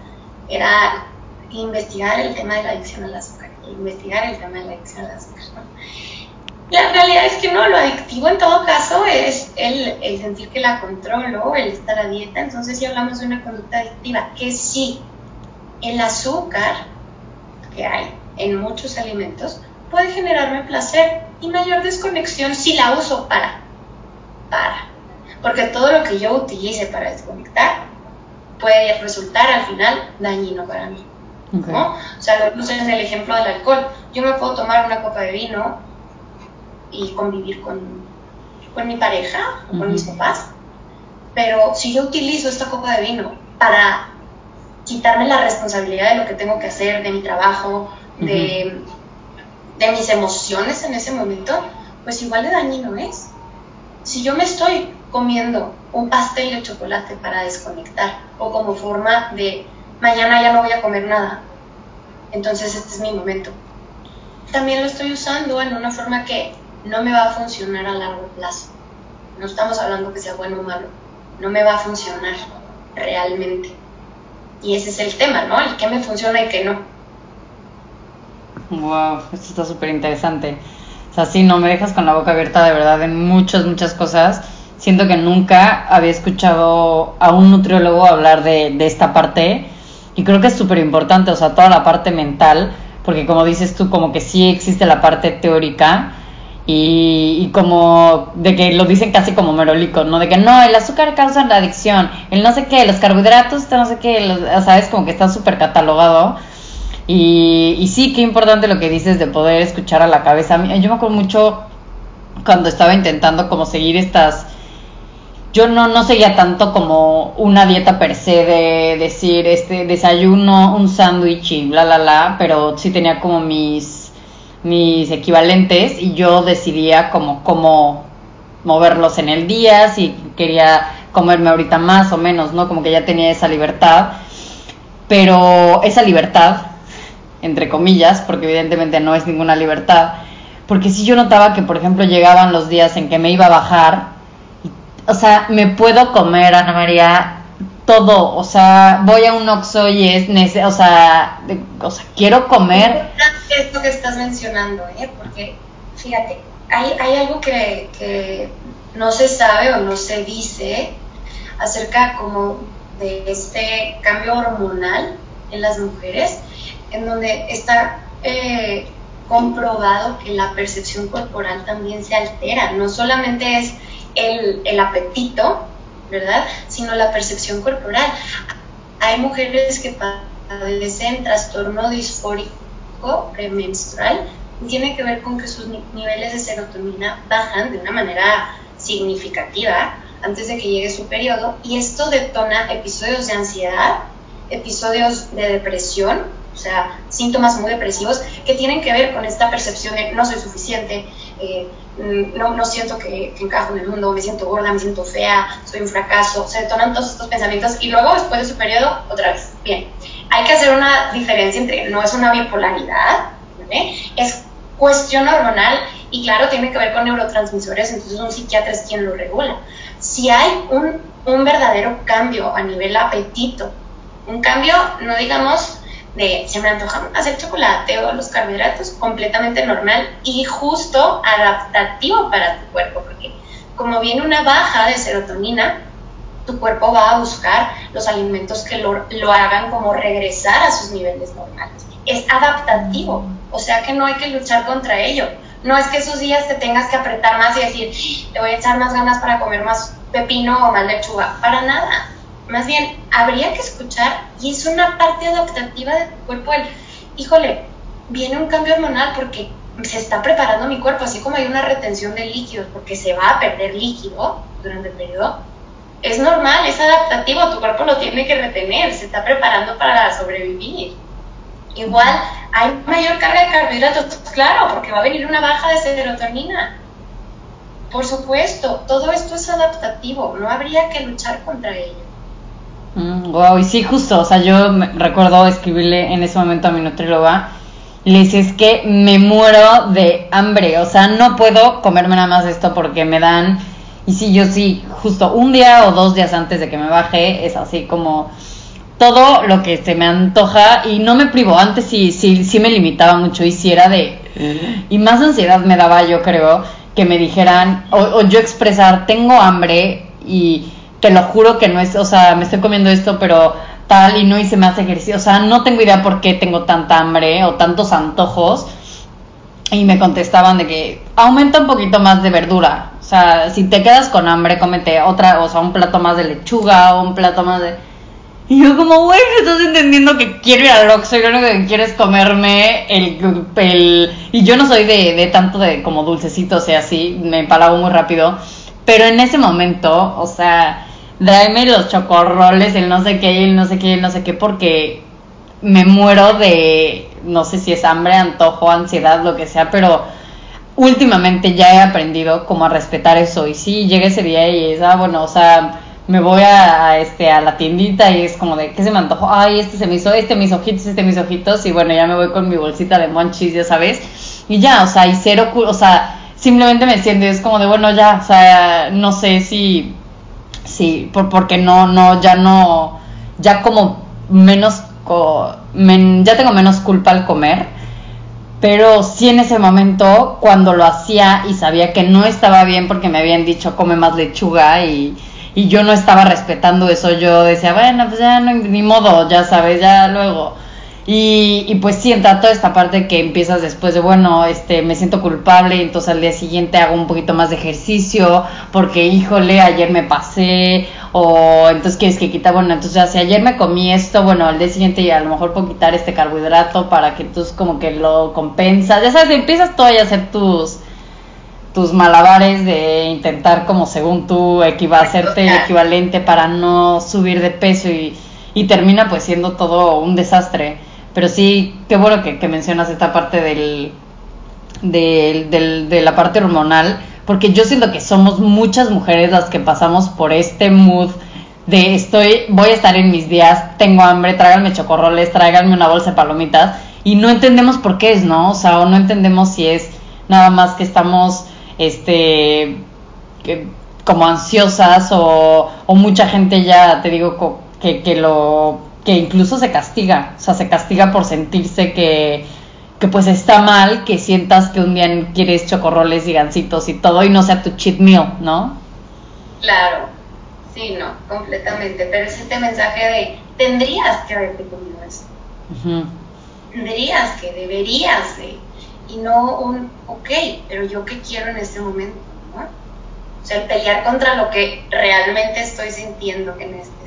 era investigar el tema de la adicción al azúcar, investigar el tema de la adicción al azúcar. La realidad es que no, lo adictivo en todo caso es el, el sentir que la controlo, el estar a dieta, entonces si hablamos de una conducta adictiva, que sí, el azúcar que hay en muchos alimentos puede generarme placer y mayor desconexión si la uso para. Para. Porque todo lo que yo utilice para desconectar puede resultar al final dañino para mí. ¿No? O sea, lo en el ejemplo del alcohol. Yo me puedo tomar una copa de vino y convivir con, con mi pareja o con mis papás, pero si yo utilizo esta copa de vino para quitarme la responsabilidad de lo que tengo que hacer, de mi trabajo, de, de mis emociones en ese momento, pues igual de dañino es. Si yo me estoy comiendo un pastel de chocolate para desconectar o como forma de mañana ya no voy a comer nada, entonces este es mi momento. También lo estoy usando en una forma que no me va a funcionar a largo plazo. No estamos hablando que sea bueno o malo, no me va a funcionar realmente. Y ese es el tema, ¿no? El que me funciona y que no. Wow, esto está súper interesante. O sea, sí, no me dejas con la boca abierta de verdad en muchas, muchas cosas. Siento que nunca había escuchado a un nutriólogo hablar de, de esta parte y creo que es súper importante, o sea, toda la parte mental, porque como dices tú, como que sí existe la parte teórica, y, como de que lo dicen casi como merolico, ¿no? De que no, el azúcar causa la adicción, el no sé qué, los carbohidratos, no sé qué, los, sabes, como que está súper catalogado. Y, y sí, qué importante lo que dices de poder escuchar a la cabeza. Yo me acuerdo mucho cuando estaba intentando como seguir estas... Yo no, no seguía tanto como una dieta per se de decir, este, desayuno, un sándwich y bla, bla, bla, pero sí tenía como mis mis equivalentes y yo decidía como cómo moverlos en el día, si quería comerme ahorita más o menos, ¿no? Como que ya tenía esa libertad. pero esa libertad, entre comillas, porque evidentemente no es ninguna libertad, porque si yo notaba que, por ejemplo, llegaban los días en que me iba a bajar, o sea, me puedo comer, Ana María, todo, o sea, voy a un Oxxo y es, o sea, o sea, quiero comer. Es esto que estás mencionando, ¿eh? Porque, fíjate, hay, hay algo que, que no se sabe o no se dice acerca como de este cambio hormonal en las mujeres, en donde está eh, comprobado que la percepción corporal también se altera. No solamente es el, apetito, ¿verdad? Sino la percepción corporal. Hay mujeres que padecen trastorno disfórico premenstrual y tiene que ver con que sus niveles de serotonina bajan de una manera significativa antes de que llegue su periodo y esto detona episodios de ansiedad, episodios de depresión, o sea, síntomas muy depresivos que tienen que ver con esta percepción de no soy suficiente, eh, no, no, siento que, que, encajo en el mundo, me siento gorda, me siento fea, soy un fracaso, se detonan todos estos pensamientos y luego después de su periodo otra vez. Bien, hay que hacer una diferencia entre, no es una bipolaridad, es cuestión hormonal y claro, tiene que ver con neurotransmisores, entonces un psiquiatra es quien lo regula. Si hay un, un verdadero cambio a nivel apetito, un cambio, no digamos de se me antoja hacer chocolate o los carbohidratos, completamente normal y justo adaptativo para tu cuerpo, porque como viene una baja de serotonina, tu cuerpo va a buscar los alimentos que lo, lo hagan como regresar a sus niveles normales. Es adaptativo, o sea que no hay que luchar contra ello. No es que esos días te tengas que apretar más y decir, te voy a echar más ganas para comer más pepino o más lechuga. Para nada más bien, habría que escuchar y es una parte adaptativa de tu cuerpo híjole, viene un cambio hormonal porque se está preparando mi cuerpo, así como hay una retención de líquidos porque se va a perder líquido durante el periodo. Es normal, es adaptativo, tu cuerpo lo tiene que retener, se está preparando para sobrevivir. Igual, hay mayor carga de carbohidratos, claro, porque va a venir una baja de serotonina. Por supuesto, todo esto es adaptativo, no habría que luchar contra ello wow, mm, y sí, justo, o sea, yo recuerdo escribirle en ese momento a mi nutrióloga, le dice, es que me muero de hambre, o sea, no puedo comerme nada más esto porque me dan, y sí, yo sí, justo un día o dos días antes de que me baje, es así como todo lo que se me antoja y no me privo, antes sí, sí, sí me limitaba mucho y era de, y más ansiedad me daba yo creo, que me dijeran, o yo expresar, tengo hambre y te lo juro que no es, o sea, me estoy comiendo esto, pero tal y no hice más ejercicio, o sea, no tengo idea por qué tengo tanta hambre o tantos antojos. Y me contestaban de que aumenta un poquito más de verdura. O sea, si te quedas con hambre, cómete otra, o sea, un plato más de lechuga o un plato más de... Y yo como, güey, estás entendiendo que quiero ir al Oxxo y lo que quiero es comerme el... el... Y yo no soy de, de tanto de como dulcecito, o sea, así, me empalago muy rápido. Pero en ese momento, o sea, tráeme los chocorroles, el no sé qué, el no sé qué, el no sé qué, porque me muero de, no sé si es hambre, antojo, ansiedad, lo que sea, pero últimamente ya he aprendido como a respetar eso. Y sí, llega ese día y es, ah, bueno, o sea, me voy a, este, a la tiendita y es como de, ¿qué se me antojó? Ay, este se me hizo, este mis ojitos, este mis ojitos, y bueno, ya me voy con mi bolsita de monchis, ya sabes. Y ya, o sea, y cero, o sea, simplemente me siento y es como de, bueno, ya, o sea, no sé si Sí, por, porque no, no, ya no, ya como menos, ya tengo menos culpa al comer, pero sí en ese momento, cuando lo hacía y sabía que no estaba bien porque me habían dicho come más lechuga y, y yo no estaba respetando eso, yo decía, bueno, pues ya no, ni modo, ya sabes, ya luego y, y, pues sí, entra toda esta parte que empiezas después de, bueno, este, me siento culpable, entonces al día siguiente hago un poquito más de ejercicio, porque híjole, ayer me pasé, o entonces quieres que quita, bueno, entonces si ayer me comí esto, bueno, al día siguiente a lo mejor puedo quitar este carbohidrato para que tú como que lo compensas, ya sabes, empiezas todo a hacer tus tus malabares de intentar como según tú hacerte el equivalente para no subir de peso y, y termina pues siendo todo un desastre. Pero sí, qué bueno que, mencionas esta parte del, del, de la parte hormonal, porque yo siento que somos muchas mujeres las que pasamos por este mood de estoy, voy a estar en mis días, tengo hambre, tráiganme chocorroles, tráiganme una bolsa de palomitas y no entendemos por qué es, ¿no? O sea, o no entendemos si es nada más que estamos, este, como ansiosas o, o mucha gente ya, te digo, que, que lo, que incluso se castiga, o sea, se castiga por sentirse que, que pues está mal que sientas que un día quieres chocorroles y gancitos y todo y no sea tu cheat meal, ¿no? Claro, sí, no, completamente, pero es este mensaje de tendrías que haberte comido eso. Tendrías que, deberías de, y no un, ok, pero yo qué quiero en este momento, ¿no? O sea, el pelear contra lo que realmente estoy sintiendo que necesito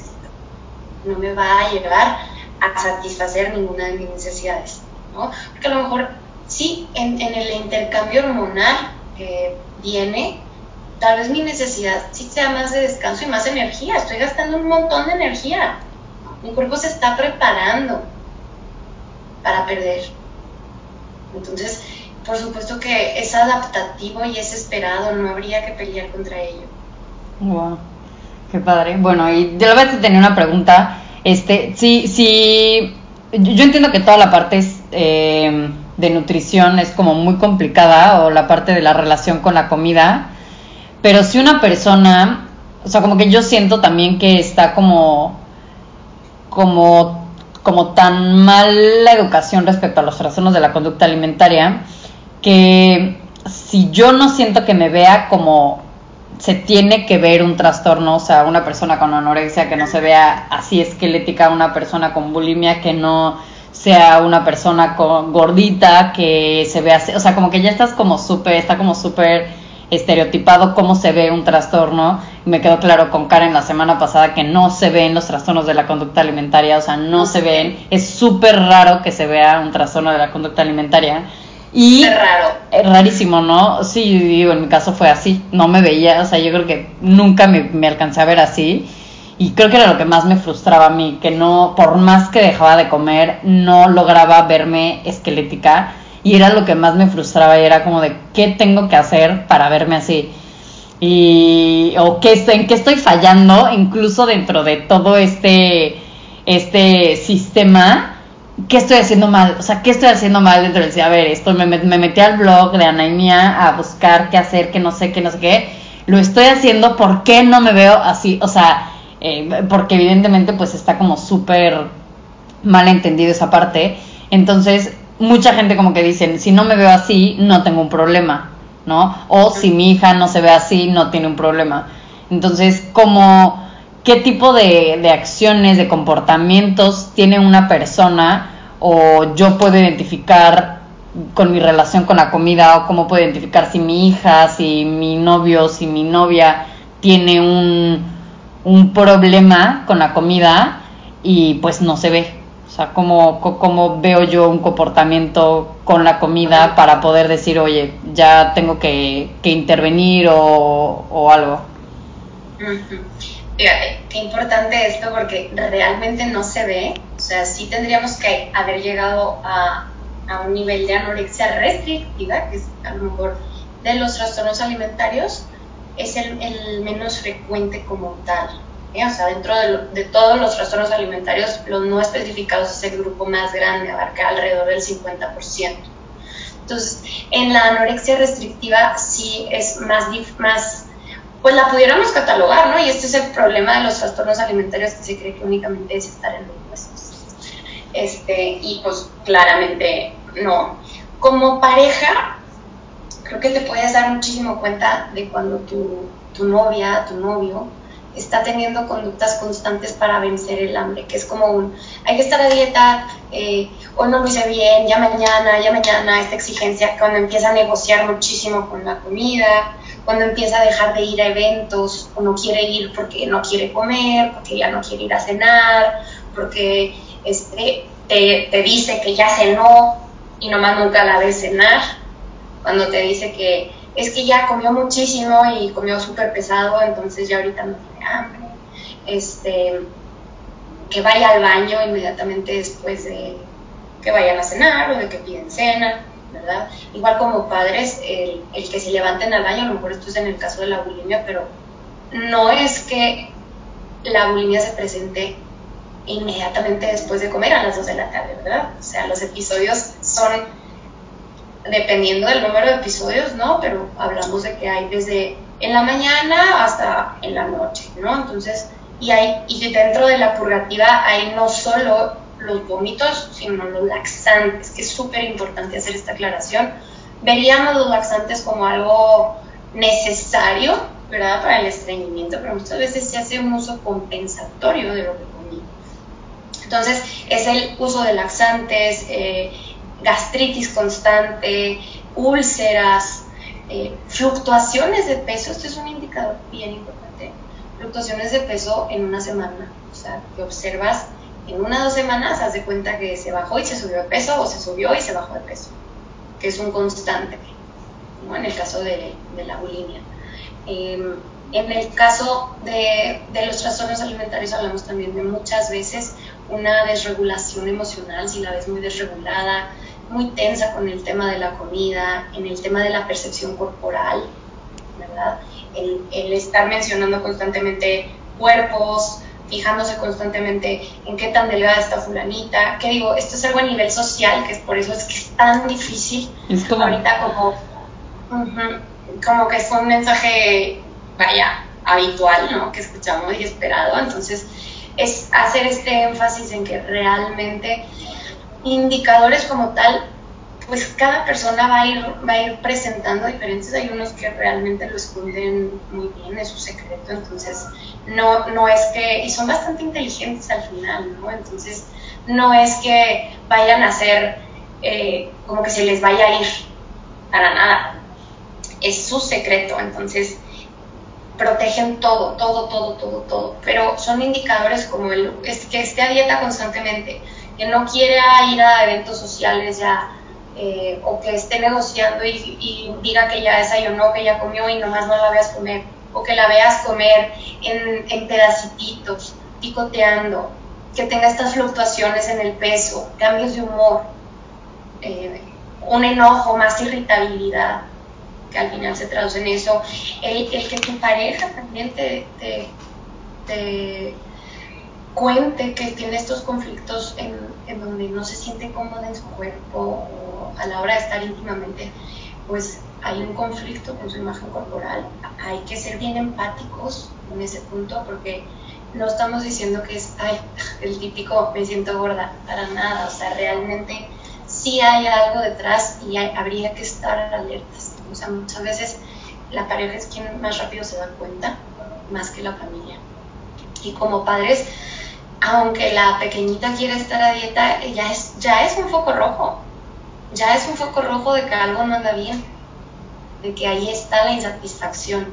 no me va a llevar a satisfacer ninguna de mis necesidades, ¿no? Porque a lo mejor sí, en, el intercambio hormonal viene, tal vez mi necesidad sí sea más de descanso y más energía, estoy gastando un montón de energía, mi cuerpo se está preparando para perder. Entonces, por supuesto que es adaptativo y es esperado, no habría que pelear contra ello. Wow. Qué padre. Bueno, y yo la verdad tenía una pregunta. Este, sí, sí, yo entiendo que toda la parte eh, de nutrición es como muy complicada o la parte de la relación con la comida, pero si una persona, o sea, como que yo siento también que está como, como, como tan mal la educación respecto a los trastornos de la conducta alimentaria, que si yo no siento que me vea como se tiene que ver un trastorno, o sea, una persona con anorexia que no se vea así esquelética, una persona con bulimia que no sea una persona con, gordita que se vea así, o sea, como que ya estás como súper, está como súper estereotipado cómo se ve un trastorno. Me quedó claro con Karen la semana pasada que no se ven los trastornos de la conducta alimentaria, o sea, no se ven, es súper raro que se vea un trastorno de la conducta alimentaria. Y es raro. Es rarísimo, ¿no? Sí, digo, en mi caso fue así. No me veía, o sea, yo creo que nunca me, me, alcancé a ver así. Y creo que era lo que más me frustraba a mí, que no, por más que dejaba de comer, no lograba verme esquelética. Y era lo que más me frustraba y era como de, ¿qué tengo que hacer para verme así? Y, o qué, en qué estoy fallando, incluso dentro de todo este, este sistema ¿qué estoy haciendo mal? O sea, ¿qué estoy haciendo mal dentro del A ver, esto me, me, metí al blog de Anaimia a buscar qué hacer, qué no sé, qué no sé qué. Lo estoy haciendo, ¿por qué no me veo así? O sea, eh, porque evidentemente pues está como súper mal entendido esa parte. Entonces, mucha gente como que dicen, si no me veo así, no tengo un problema, ¿no? O si mi hija no se ve así, no tiene un problema. Entonces, como qué tipo de, de, acciones, de comportamientos tiene una persona o yo puedo identificar con mi relación con la comida o cómo puedo identificar si mi hija, si mi novio, si mi novia tiene un, un problema con la comida y pues no se ve. O sea, cómo, cómo veo yo un comportamiento con la comida para poder decir, oye, ya tengo que, que intervenir o, o algo. Fíjate, qué importante esto porque realmente no se ve, o sea, sí tendríamos que haber llegado a, a un nivel de anorexia restrictiva, que es a lo mejor de los trastornos alimentarios, es el, menos frecuente como tal. ¿eh? O sea, dentro de, de, todos los trastornos alimentarios, los no especificados es el grupo más grande, abarca alrededor del 50%. Entonces, en la anorexia restrictiva sí es más pues la pudiéramos catalogar, ¿no? Y este es el problema de los trastornos alimentarios que se cree que únicamente es estar en los huesos. Este, y pues claramente no. Como pareja, creo que te puedes dar muchísimo cuenta de cuando tu, tu novia, tu novio, está teniendo conductas constantes para vencer el hambre, que es como un, hay que estar a dieta, eh, hoy no lo hice bien, ya mañana, ya mañana, esta exigencia, cuando empieza a negociar muchísimo con la comida, cuando empieza a dejar de ir a eventos o no quiere ir porque no quiere comer, porque ya no quiere ir a cenar, porque este, te, te dice que ya cenó y nomás nunca la ves cenar, cuando te dice que es que ya comió muchísimo y comió súper pesado, entonces ya ahorita no tiene hambre, este, que vaya al baño inmediatamente después de que vayan a cenar o de que piden cena ¿verdad? Igual como padres, el, el, que se levanten al baño, a lo mejor esto es en el caso de la bulimia, pero no es que la bulimia se presente inmediatamente después de comer a las 2 de la tarde, ¿verdad? O sea, los episodios son, dependiendo del número de episodios, ¿no? Pero hablamos de que hay desde en la mañana hasta en la noche, ¿no? Entonces, y, hay, y dentro de la purgativa hay no solo los vómitos, sino los laxantes, que es súper importante hacer esta aclaración. Veríamos los laxantes como algo necesario, ¿verdad? Para el estreñimiento, pero muchas veces se hace un uso compensatorio de lo que comí. Entonces, es el uso de laxantes, eh, gastritis constante, úlceras, eh, fluctuaciones de peso, este es un indicador bien importante, fluctuaciones de peso en una semana, o sea, que observas en una o dos semanas, haz de cuenta que se bajó y se subió de peso o se subió y se bajó de peso, que es un constante, ¿no? en el caso de, de la bulimia. Em, en el caso de, de, los trastornos alimentarios hablamos también de muchas veces una desregulación emocional, si la ves muy desregulada, muy tensa con el tema de la comida, en el tema de la percepción corporal, ¿verdad? El, el estar mencionando constantemente cuerpos, fijándose constantemente en qué tan delgada está fulanita, que digo, esto es algo a nivel social, que es por eso es que es tan difícil ahorita como como que es un mensaje, vaya, habitual, ¿no? Que escuchamos y esperado. Entonces, es hacer este énfasis en que realmente indicadores como tal, pues cada persona va a ir, va a ir presentando diferentes. Hay unos que realmente lo esconden muy bien, es su secreto. Entonces, no, no es que, y son bastante inteligentes al final, ¿no? Entonces, no es que vayan a ser eh, como que se les vaya a ir para nada es su secreto, entonces protegen todo, todo, todo, todo, todo, pero son indicadores como el es que esté a dieta constantemente, que no quiera ir a eventos sociales ya, eh, o que esté negociando y, diga que ya desayunó, que ya comió y nomás no la veas comer, o que la veas comer en, pedacititos, picoteando, que tenga estas fluctuaciones en el peso, cambios de humor, eh, un enojo, más irritabilidad, que al final se traduce en eso, el, que tu pareja también te, cuente que tiene estos conflictos en, en, donde no se siente cómoda en su cuerpo o a la hora de estar íntimamente, pues hay un conflicto con su imagen corporal. Hay que ser bien empáticos en ese punto porque no estamos diciendo que es, ay, el típico me siento gorda, para nada, o sea, realmente sí hay algo detrás y habría que estar alertas. O sea, muchas veces la pareja es quien más rápido se da cuenta, más que la familia. Y como padres, aunque la pequeñita quiera estar a dieta, ya es, ya es un foco rojo. Ya es un foco rojo de que algo no anda bien, de que ahí está la insatisfacción,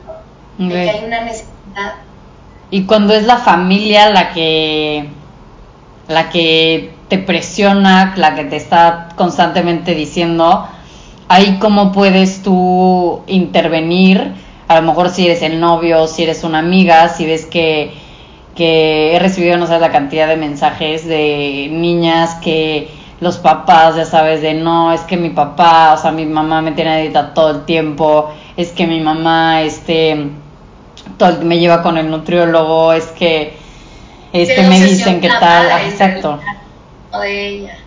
de que hay una necesidad. Y cuando es la familia la que la que te presiona, la que te está constantemente diciendo, ahí cómo puedes tú intervenir, a lo mejor si eres el novio, si eres una amiga, si ves que, que he recibido, no sabes la cantidad de mensajes de niñas que los papás, ya sabes, de no, es que mi papá, o sea, mi mamá me tiene dieta todo el tiempo, es que mi mamá, este, todo, me lleva con el nutriólogo, es que, este, me dicen que tal, exacto. De ella.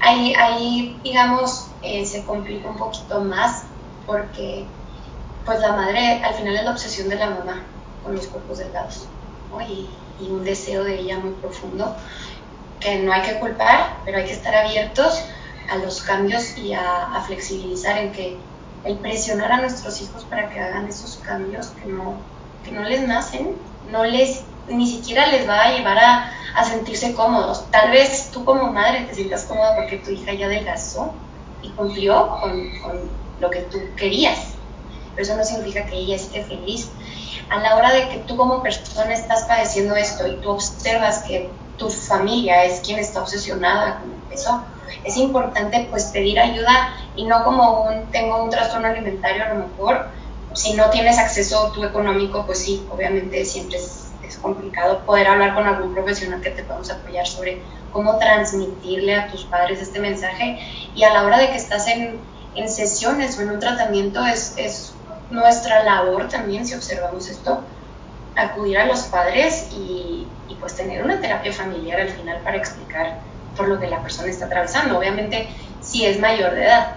Ahí, ahí, digamos, eh, se complica un poquito más porque pues la madre al final es la obsesión de la mamá con los cuerpos delgados y, y, un deseo de ella muy profundo que no hay que culpar, pero hay que estar abiertos a los cambios y a, a flexibilizar en que el presionar a nuestros hijos para que hagan esos cambios que no, que no les nacen, no les, ni siquiera les va a llevar a, a sentirse cómodos. Tal vez tú como madre te sientas cómoda porque tu hija ya adelgazó, y cumplió con, lo que tú querías. Pero eso no significa que ella esté feliz. A la hora de que tú como persona estás padeciendo esto y tú observas que tu familia es quien está obsesionada con el peso, es importante pues pedir ayuda y no como un tengo un trastorno alimentario a lo mejor, si no tienes acceso tú económico, pues sí, obviamente siempre es, es complicado poder hablar con algún profesional que te podamos apoyar sobre cómo transmitirle a tus padres este mensaje y a la hora de que estás en, en sesiones o en un tratamiento es, nuestra labor también, si observamos esto, acudir a los padres y, pues tener una terapia familiar al final para explicar por lo que la persona está atravesando. Obviamente, si es mayor de edad,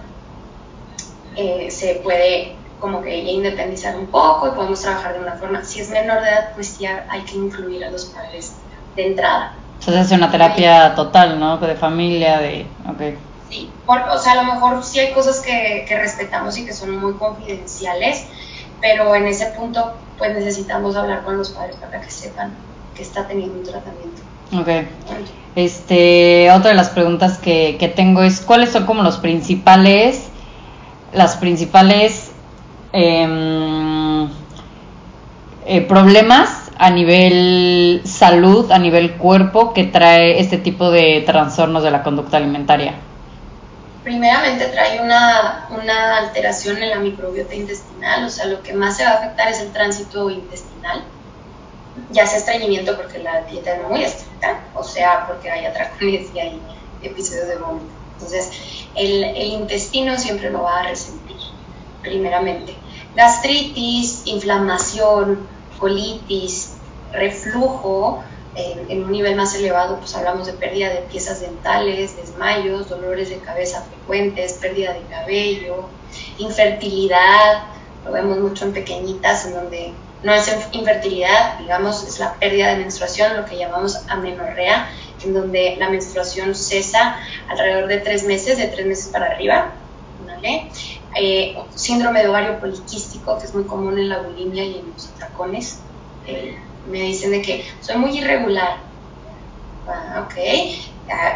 eh, se puede como que ella independizar un poco y podemos trabajar de una forma. Si es menor de edad, pues ya hay que incluir a los padres de entrada. Entonces hace una terapia total, ¿no? De familia, de... Okay. Sí, o sea, a lo mejor sí hay cosas que, que respetamos y que son muy confidenciales, pero en ese punto pues necesitamos hablar con los padres para que sepan que está teniendo un tratamiento. Ok. Este, otra de las preguntas que, que tengo es, ¿cuáles son como los principales, las principales em, eh, problemas a nivel salud, a nivel cuerpo que trae este tipo de trastornos de la conducta alimentaria? Primeramente trae una, una, alteración en la microbiota intestinal, o sea, lo que más se va a afectar es el tránsito intestinal, ya sea estreñimiento porque la dieta es muy estricta, o sea, porque hay atracones y hay episodios de vómito. Entonces, el, el intestino siempre lo va a resentir, primeramente. Gastritis, inflamación, colitis, reflujo, en, un nivel más elevado, pues hablamos de pérdida de piezas dentales, desmayos, dolores de cabeza frecuentes, pérdida de cabello, infertilidad, lo vemos mucho en pequeñitas, en donde no es infertilidad, digamos, es la pérdida de menstruación, lo que llamamos amenorrea, en donde la menstruación cesa alrededor de tres meses, de tres meses para arriba, ¿vale? Eh, síndrome de ovario poliquístico, que es muy común en la bulimia y en los atracones. Eh, me dicen de que soy muy irregular. Ah, ok,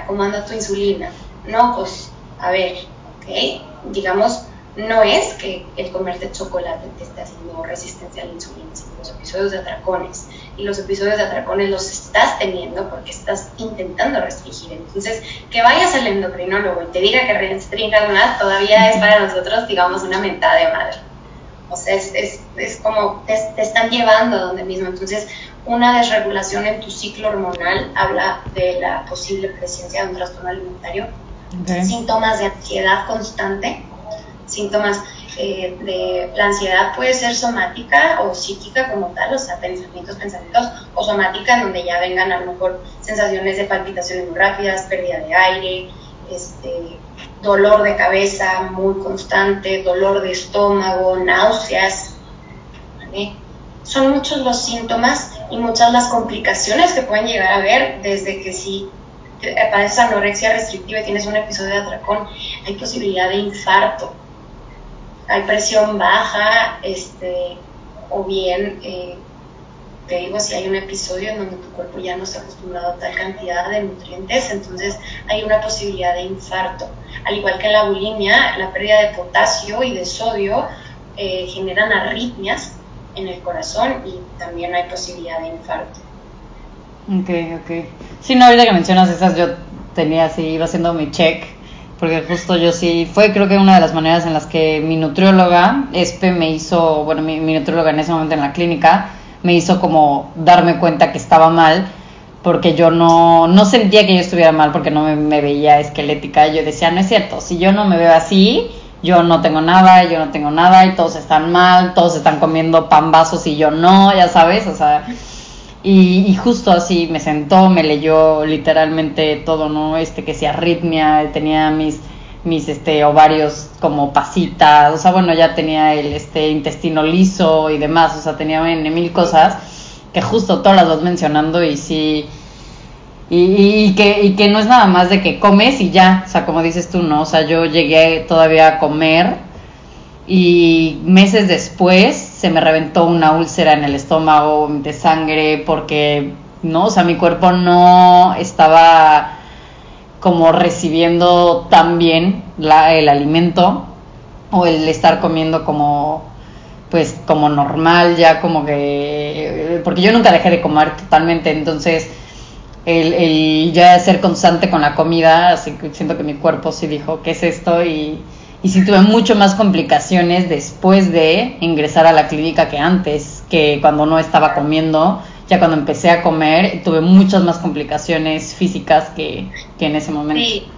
¿cómo anda tu insulina? No, pues, a ver, ok, digamos, no es que el comerte chocolate te esté haciendo resistencia a la insulina, sino los episodios de atracones. Y los episodios de atracones los estás teniendo porque estás intentando restringir. Entonces, que vayas al endocrinólogo y te diga que restringas más, todavía es para nosotros, digamos, una mentada de madre. O sea, es, es, es como te, están llevando a donde mismo. Entonces, una desregulación en tu ciclo hormonal habla de la posible presencia de un trastorno alimentario. Síntomas de ansiedad constante, síntomas eh, de la ansiedad puede ser somática o psíquica como tal, o sea, pensamientos, pensamientos, o somática en donde ya vengan a lo mejor sensaciones de palpitaciones muy rápidas, pérdida de aire, este, dolor de cabeza muy constante, dolor de estómago, náuseas. Son muchos los síntomas y muchas las complicaciones que pueden llegar a haber desde que si padeces anorexia restrictiva y tienes un episodio de atracón, hay posibilidad de infarto, hay presión baja, este, o bien eh, te digo, si hay un episodio en donde tu cuerpo ya no está acostumbrado a tal cantidad de nutrientes, entonces hay una posibilidad de infarto. Al igual que la bulimia, la pérdida de potasio y de sodio eh, generan arritmias en el corazón y también hay posibilidad de infarto. Ok, ok. Sí, no, ahorita que mencionas esas, yo tenía así, iba haciendo mi check, porque justo yo sí, fue creo que una de las maneras en las que mi nutrióloga, Espe, me hizo, bueno, mi nutrióloga en ese momento en la clínica, me hizo como darme cuenta que estaba mal porque yo no, no sentía que yo estuviera mal porque no me, veía esquelética. Yo decía, no es cierto, si yo no me veo así, yo no tengo nada, yo no tengo nada y todos están mal, todos están comiendo pambazos y yo no, ya sabes, o sea, y, justo así me sentó, me leyó literalmente todo, ¿no? Este que se arritmia, tenía mis mis este ovarios como pasitas, o sea, bueno, ya tenía el este intestino liso y demás, o sea, tenía mil cosas que justo todas las dos mencionando y sí y, que, y que no es nada más de que comes y ya, o sea, como dices tú, ¿no? O sea, yo llegué todavía a comer y meses después se me reventó una úlcera en el estómago de sangre porque, ¿no? O sea, mi cuerpo no estaba como recibiendo tan bien la, el alimento o el estar comiendo como pues como normal ya como que porque yo nunca dejé de comer totalmente entonces el, el ya ser constante con la comida así que siento que mi cuerpo sí dijo qué es esto y, y sí tuve mucho más complicaciones después de ingresar a la clínica que antes que cuando no estaba comiendo ya cuando empecé a comer tuve muchas más complicaciones físicas que, en ese momento. Sí.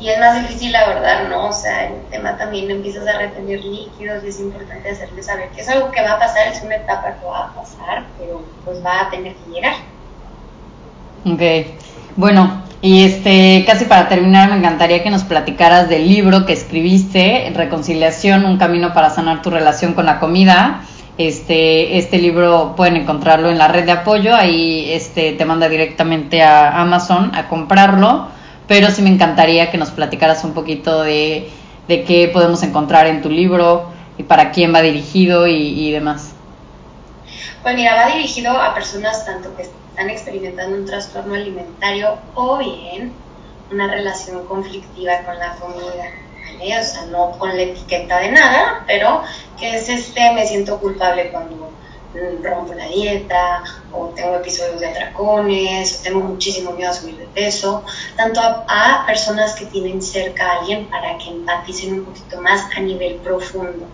y es más difícil la verdad, ¿no? O sea, el tema también empiezas a retener líquidos y es importante hacerle saber que es algo que va a pasar, es una etapa que va a pasar, pero pues va a tener que llegar. Ok, bueno, y este, casi para terminar, me encantaría que nos platicaras del libro que escribiste, Reconciliación, un camino para sanar tu relación con la comida. Este, este libro pueden encontrarlo en la red de apoyo, ahí este, te manda directamente a Amazon a comprarlo pero sí me encantaría que nos platicaras un poquito de, qué podemos encontrar en tu libro y para quién va dirigido y, demás. Pues mira, va dirigido a personas tanto que están experimentando un trastorno alimentario o bien una relación conflictiva con la comida. ¿vale? O sea, no con la etiqueta de nada, pero que es este, me siento culpable cuando rompo la dieta, o tengo episodios de atracones, o tengo muchísimo miedo a subir de peso, tanto a, personas que tienen cerca a alguien para que empaticen un poquito más a nivel profundo,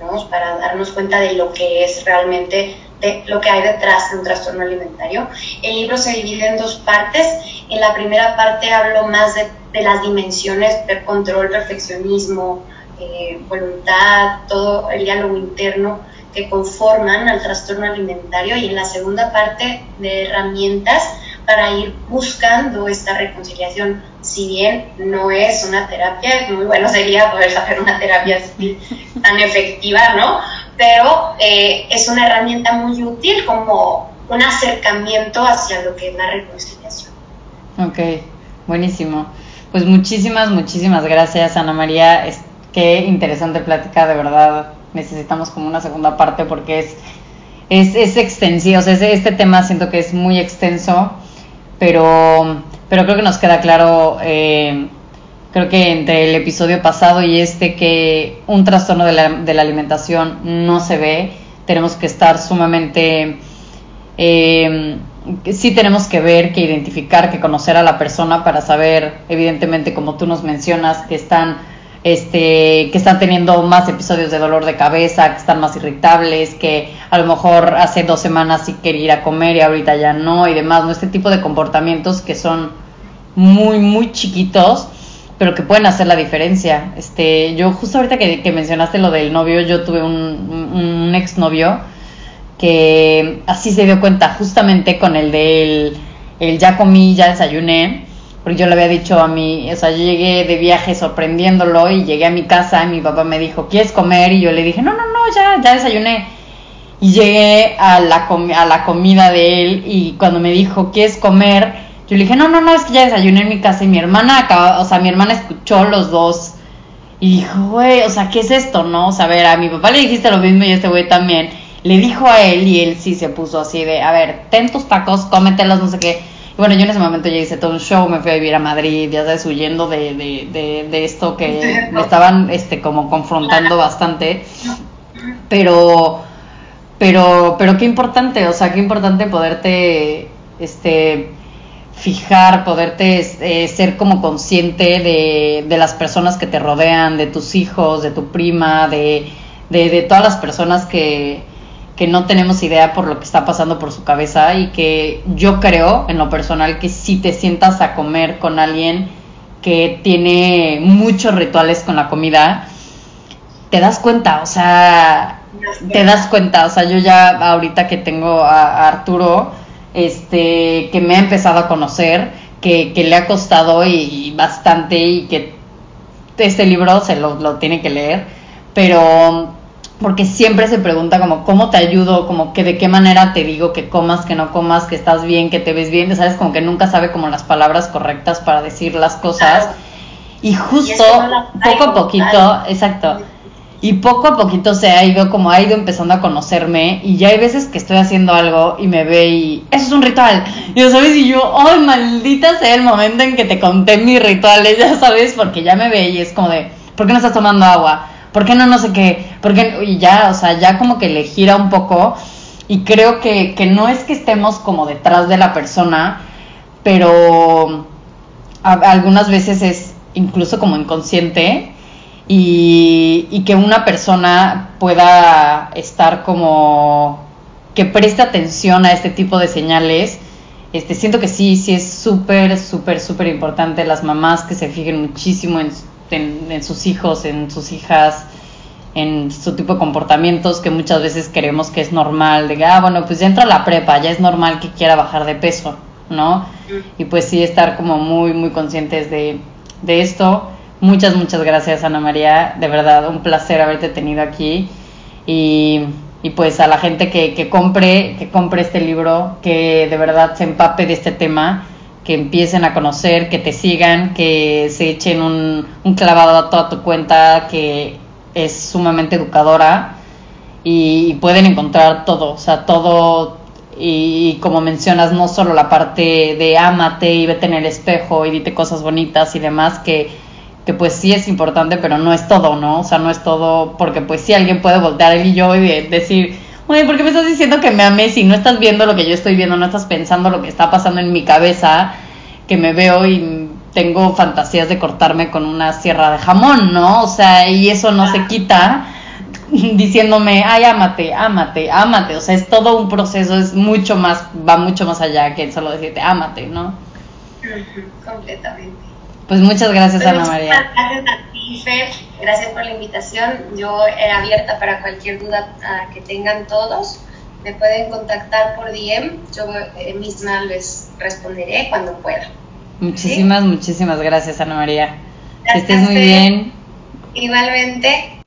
¿no? para darnos cuenta de lo que es realmente, de lo que hay detrás de un trastorno alimentario. El libro se divide en dos partes. En la primera parte hablo más de, de las dimensiones de control, perfeccionismo, eh, voluntad, todo el diálogo interno que conforman al trastorno alimentario y en la segunda parte de herramientas para ir buscando esta reconciliación. Si bien no es una terapia, muy bueno sería poder hacer una terapia tan efectiva, ¿no? Pero eh, es una herramienta muy útil como un acercamiento hacia lo que es la reconciliación. Ok, buenísimo. Pues muchísimas, muchísimas gracias, Ana María. Qué interesante plática, de verdad. Necesitamos como una segunda parte porque es, es, es extensivo, o sea, este tema siento que es muy extenso, pero, pero creo que nos queda claro, eh, creo que entre el episodio pasado y este, que un trastorno de la, de la alimentación no se ve, tenemos que estar sumamente... Eh, sí tenemos que ver, que identificar, que conocer a la persona para saber, evidentemente, como tú nos mencionas, que están este, que están teniendo más episodios de dolor de cabeza, que están más irritables, que a lo mejor hace dos semanas sí quería ir a comer y ahorita ya no y demás, ¿no? Este tipo de comportamientos que son muy, muy chiquitos, pero que pueden hacer la diferencia. Este, yo justo ahorita que, mencionaste lo del novio, yo tuve un, exnovio que así se dio cuenta, justamente con el del el ya comí, ya desayuné, porque yo le había dicho a mi, o sea, yo llegué de viaje sorprendiéndolo y llegué a mi casa y mi papá me dijo, ¿quieres comer? Y yo le dije, no, no, no, ya, ya desayuné. Y llegué a la, a la comida de él y cuando me dijo, ¿quieres comer? Yo le dije, no, no, no, es que ya desayuné en mi casa y mi hermana acaba, o sea, mi hermana escuchó los dos y dijo, güey, o sea, ¿qué es esto, no? O sea, a ver, a mi papá le dijiste lo mismo y a este güey también. Le dijo a él y él sí se puso así de, a ver, ten tus tacos, cómetelos, no sé qué bueno, yo en ese momento ya hice todo un show, me fui a vivir a Madrid, ya sabes, huyendo de, de, de, esto que me estaban este, como confrontando bastante. Pero, pero, pero qué importante, o sea, qué importante poderte, este, fijar, poderte eh, ser como consciente de, de, las personas que te rodean, de tus hijos, de tu prima, de, de todas las personas que, que no tenemos idea por lo que está pasando por su cabeza y que yo creo en lo personal que si te sientas a comer con alguien que tiene muchos rituales con la comida, te das cuenta, o sea, te das cuenta, o sea, yo ya ahorita que tengo a, Arturo, este, que me ha empezado a conocer, que, le ha costado y, bastante y que este libro se lo, lo tiene que leer, pero porque siempre se pregunta como cómo te ayudo, como que de qué manera te digo que comas, que no comas, que estás bien, que te ves bien, sabes, como que nunca sabe como las palabras correctas para decir las cosas. Y justo poco a poquito, exacto. Y poco a poquito se ha ido como ha ido empezando a conocerme y ya hay veces que estoy haciendo algo y me ve y eso es un ritual. Y yo sabes y yo, ay, maldita sea el momento en que te conté mis rituales, ya sabes, porque ya me ve y es como de, ¿por qué no estás tomando agua? ¿Por qué no no sé qué? Porque y ya, o sea, ya como que le gira un poco. Y creo que, que no es que estemos como detrás de la persona, pero algunas veces es incluso como inconsciente y, y que una persona pueda estar como que preste atención a este tipo de señales. Este, siento que sí, sí es súper, súper, súper importante. Las mamás que se fijen muchísimo en, en, sus hijos, en sus hijas, en su tipo de comportamientos que muchas veces creemos que es normal, de ah, bueno, pues ya entra a la prepa, ya es normal que quiera bajar de peso, ¿no? Y pues sí, estar como muy, muy conscientes de, de esto. Muchas, muchas gracias, Ana María. De verdad, un placer haberte tenido aquí. Y y pues a la gente que, que, compre, que compre este libro, que de verdad se empape de este tema, que empiecen a conocer, que te sigan, que se echen un, un clavado a toda tu cuenta, que es sumamente educadora y, pueden encontrar todo, o sea, todo y, como mencionas, no solo la parte de ámate y vete en el espejo y dite cosas bonitas y demás, que que pues sí es importante, pero no es todo, ¿no? O sea, no es todo, porque pues sí alguien puede voltear él y yo y decir, oye, ¿por qué me estás diciendo que me ames si no estás viendo lo que yo estoy viendo, no estás pensando lo que está pasando en mi cabeza, que me veo y tengo fantasías de cortarme con una sierra de jamón, ¿no? O sea, y eso no se quita diciéndome, ay, ámate, ámate, ámate. O sea, es todo un proceso, es mucho más, va mucho más allá que solo decirte, ámate, ¿no? Completamente. Pues muchas gracias, Ana María. Gracias a ti, Fer. Gracias por la invitación. Yo he abierta para cualquier duda ah, que tengan todos. Me pueden contactar por DM. Yo eh, misma les responderé cuando pueda. Muchísimas, muchísimas gracias, Ana María. que estés muy bien. Igualmente.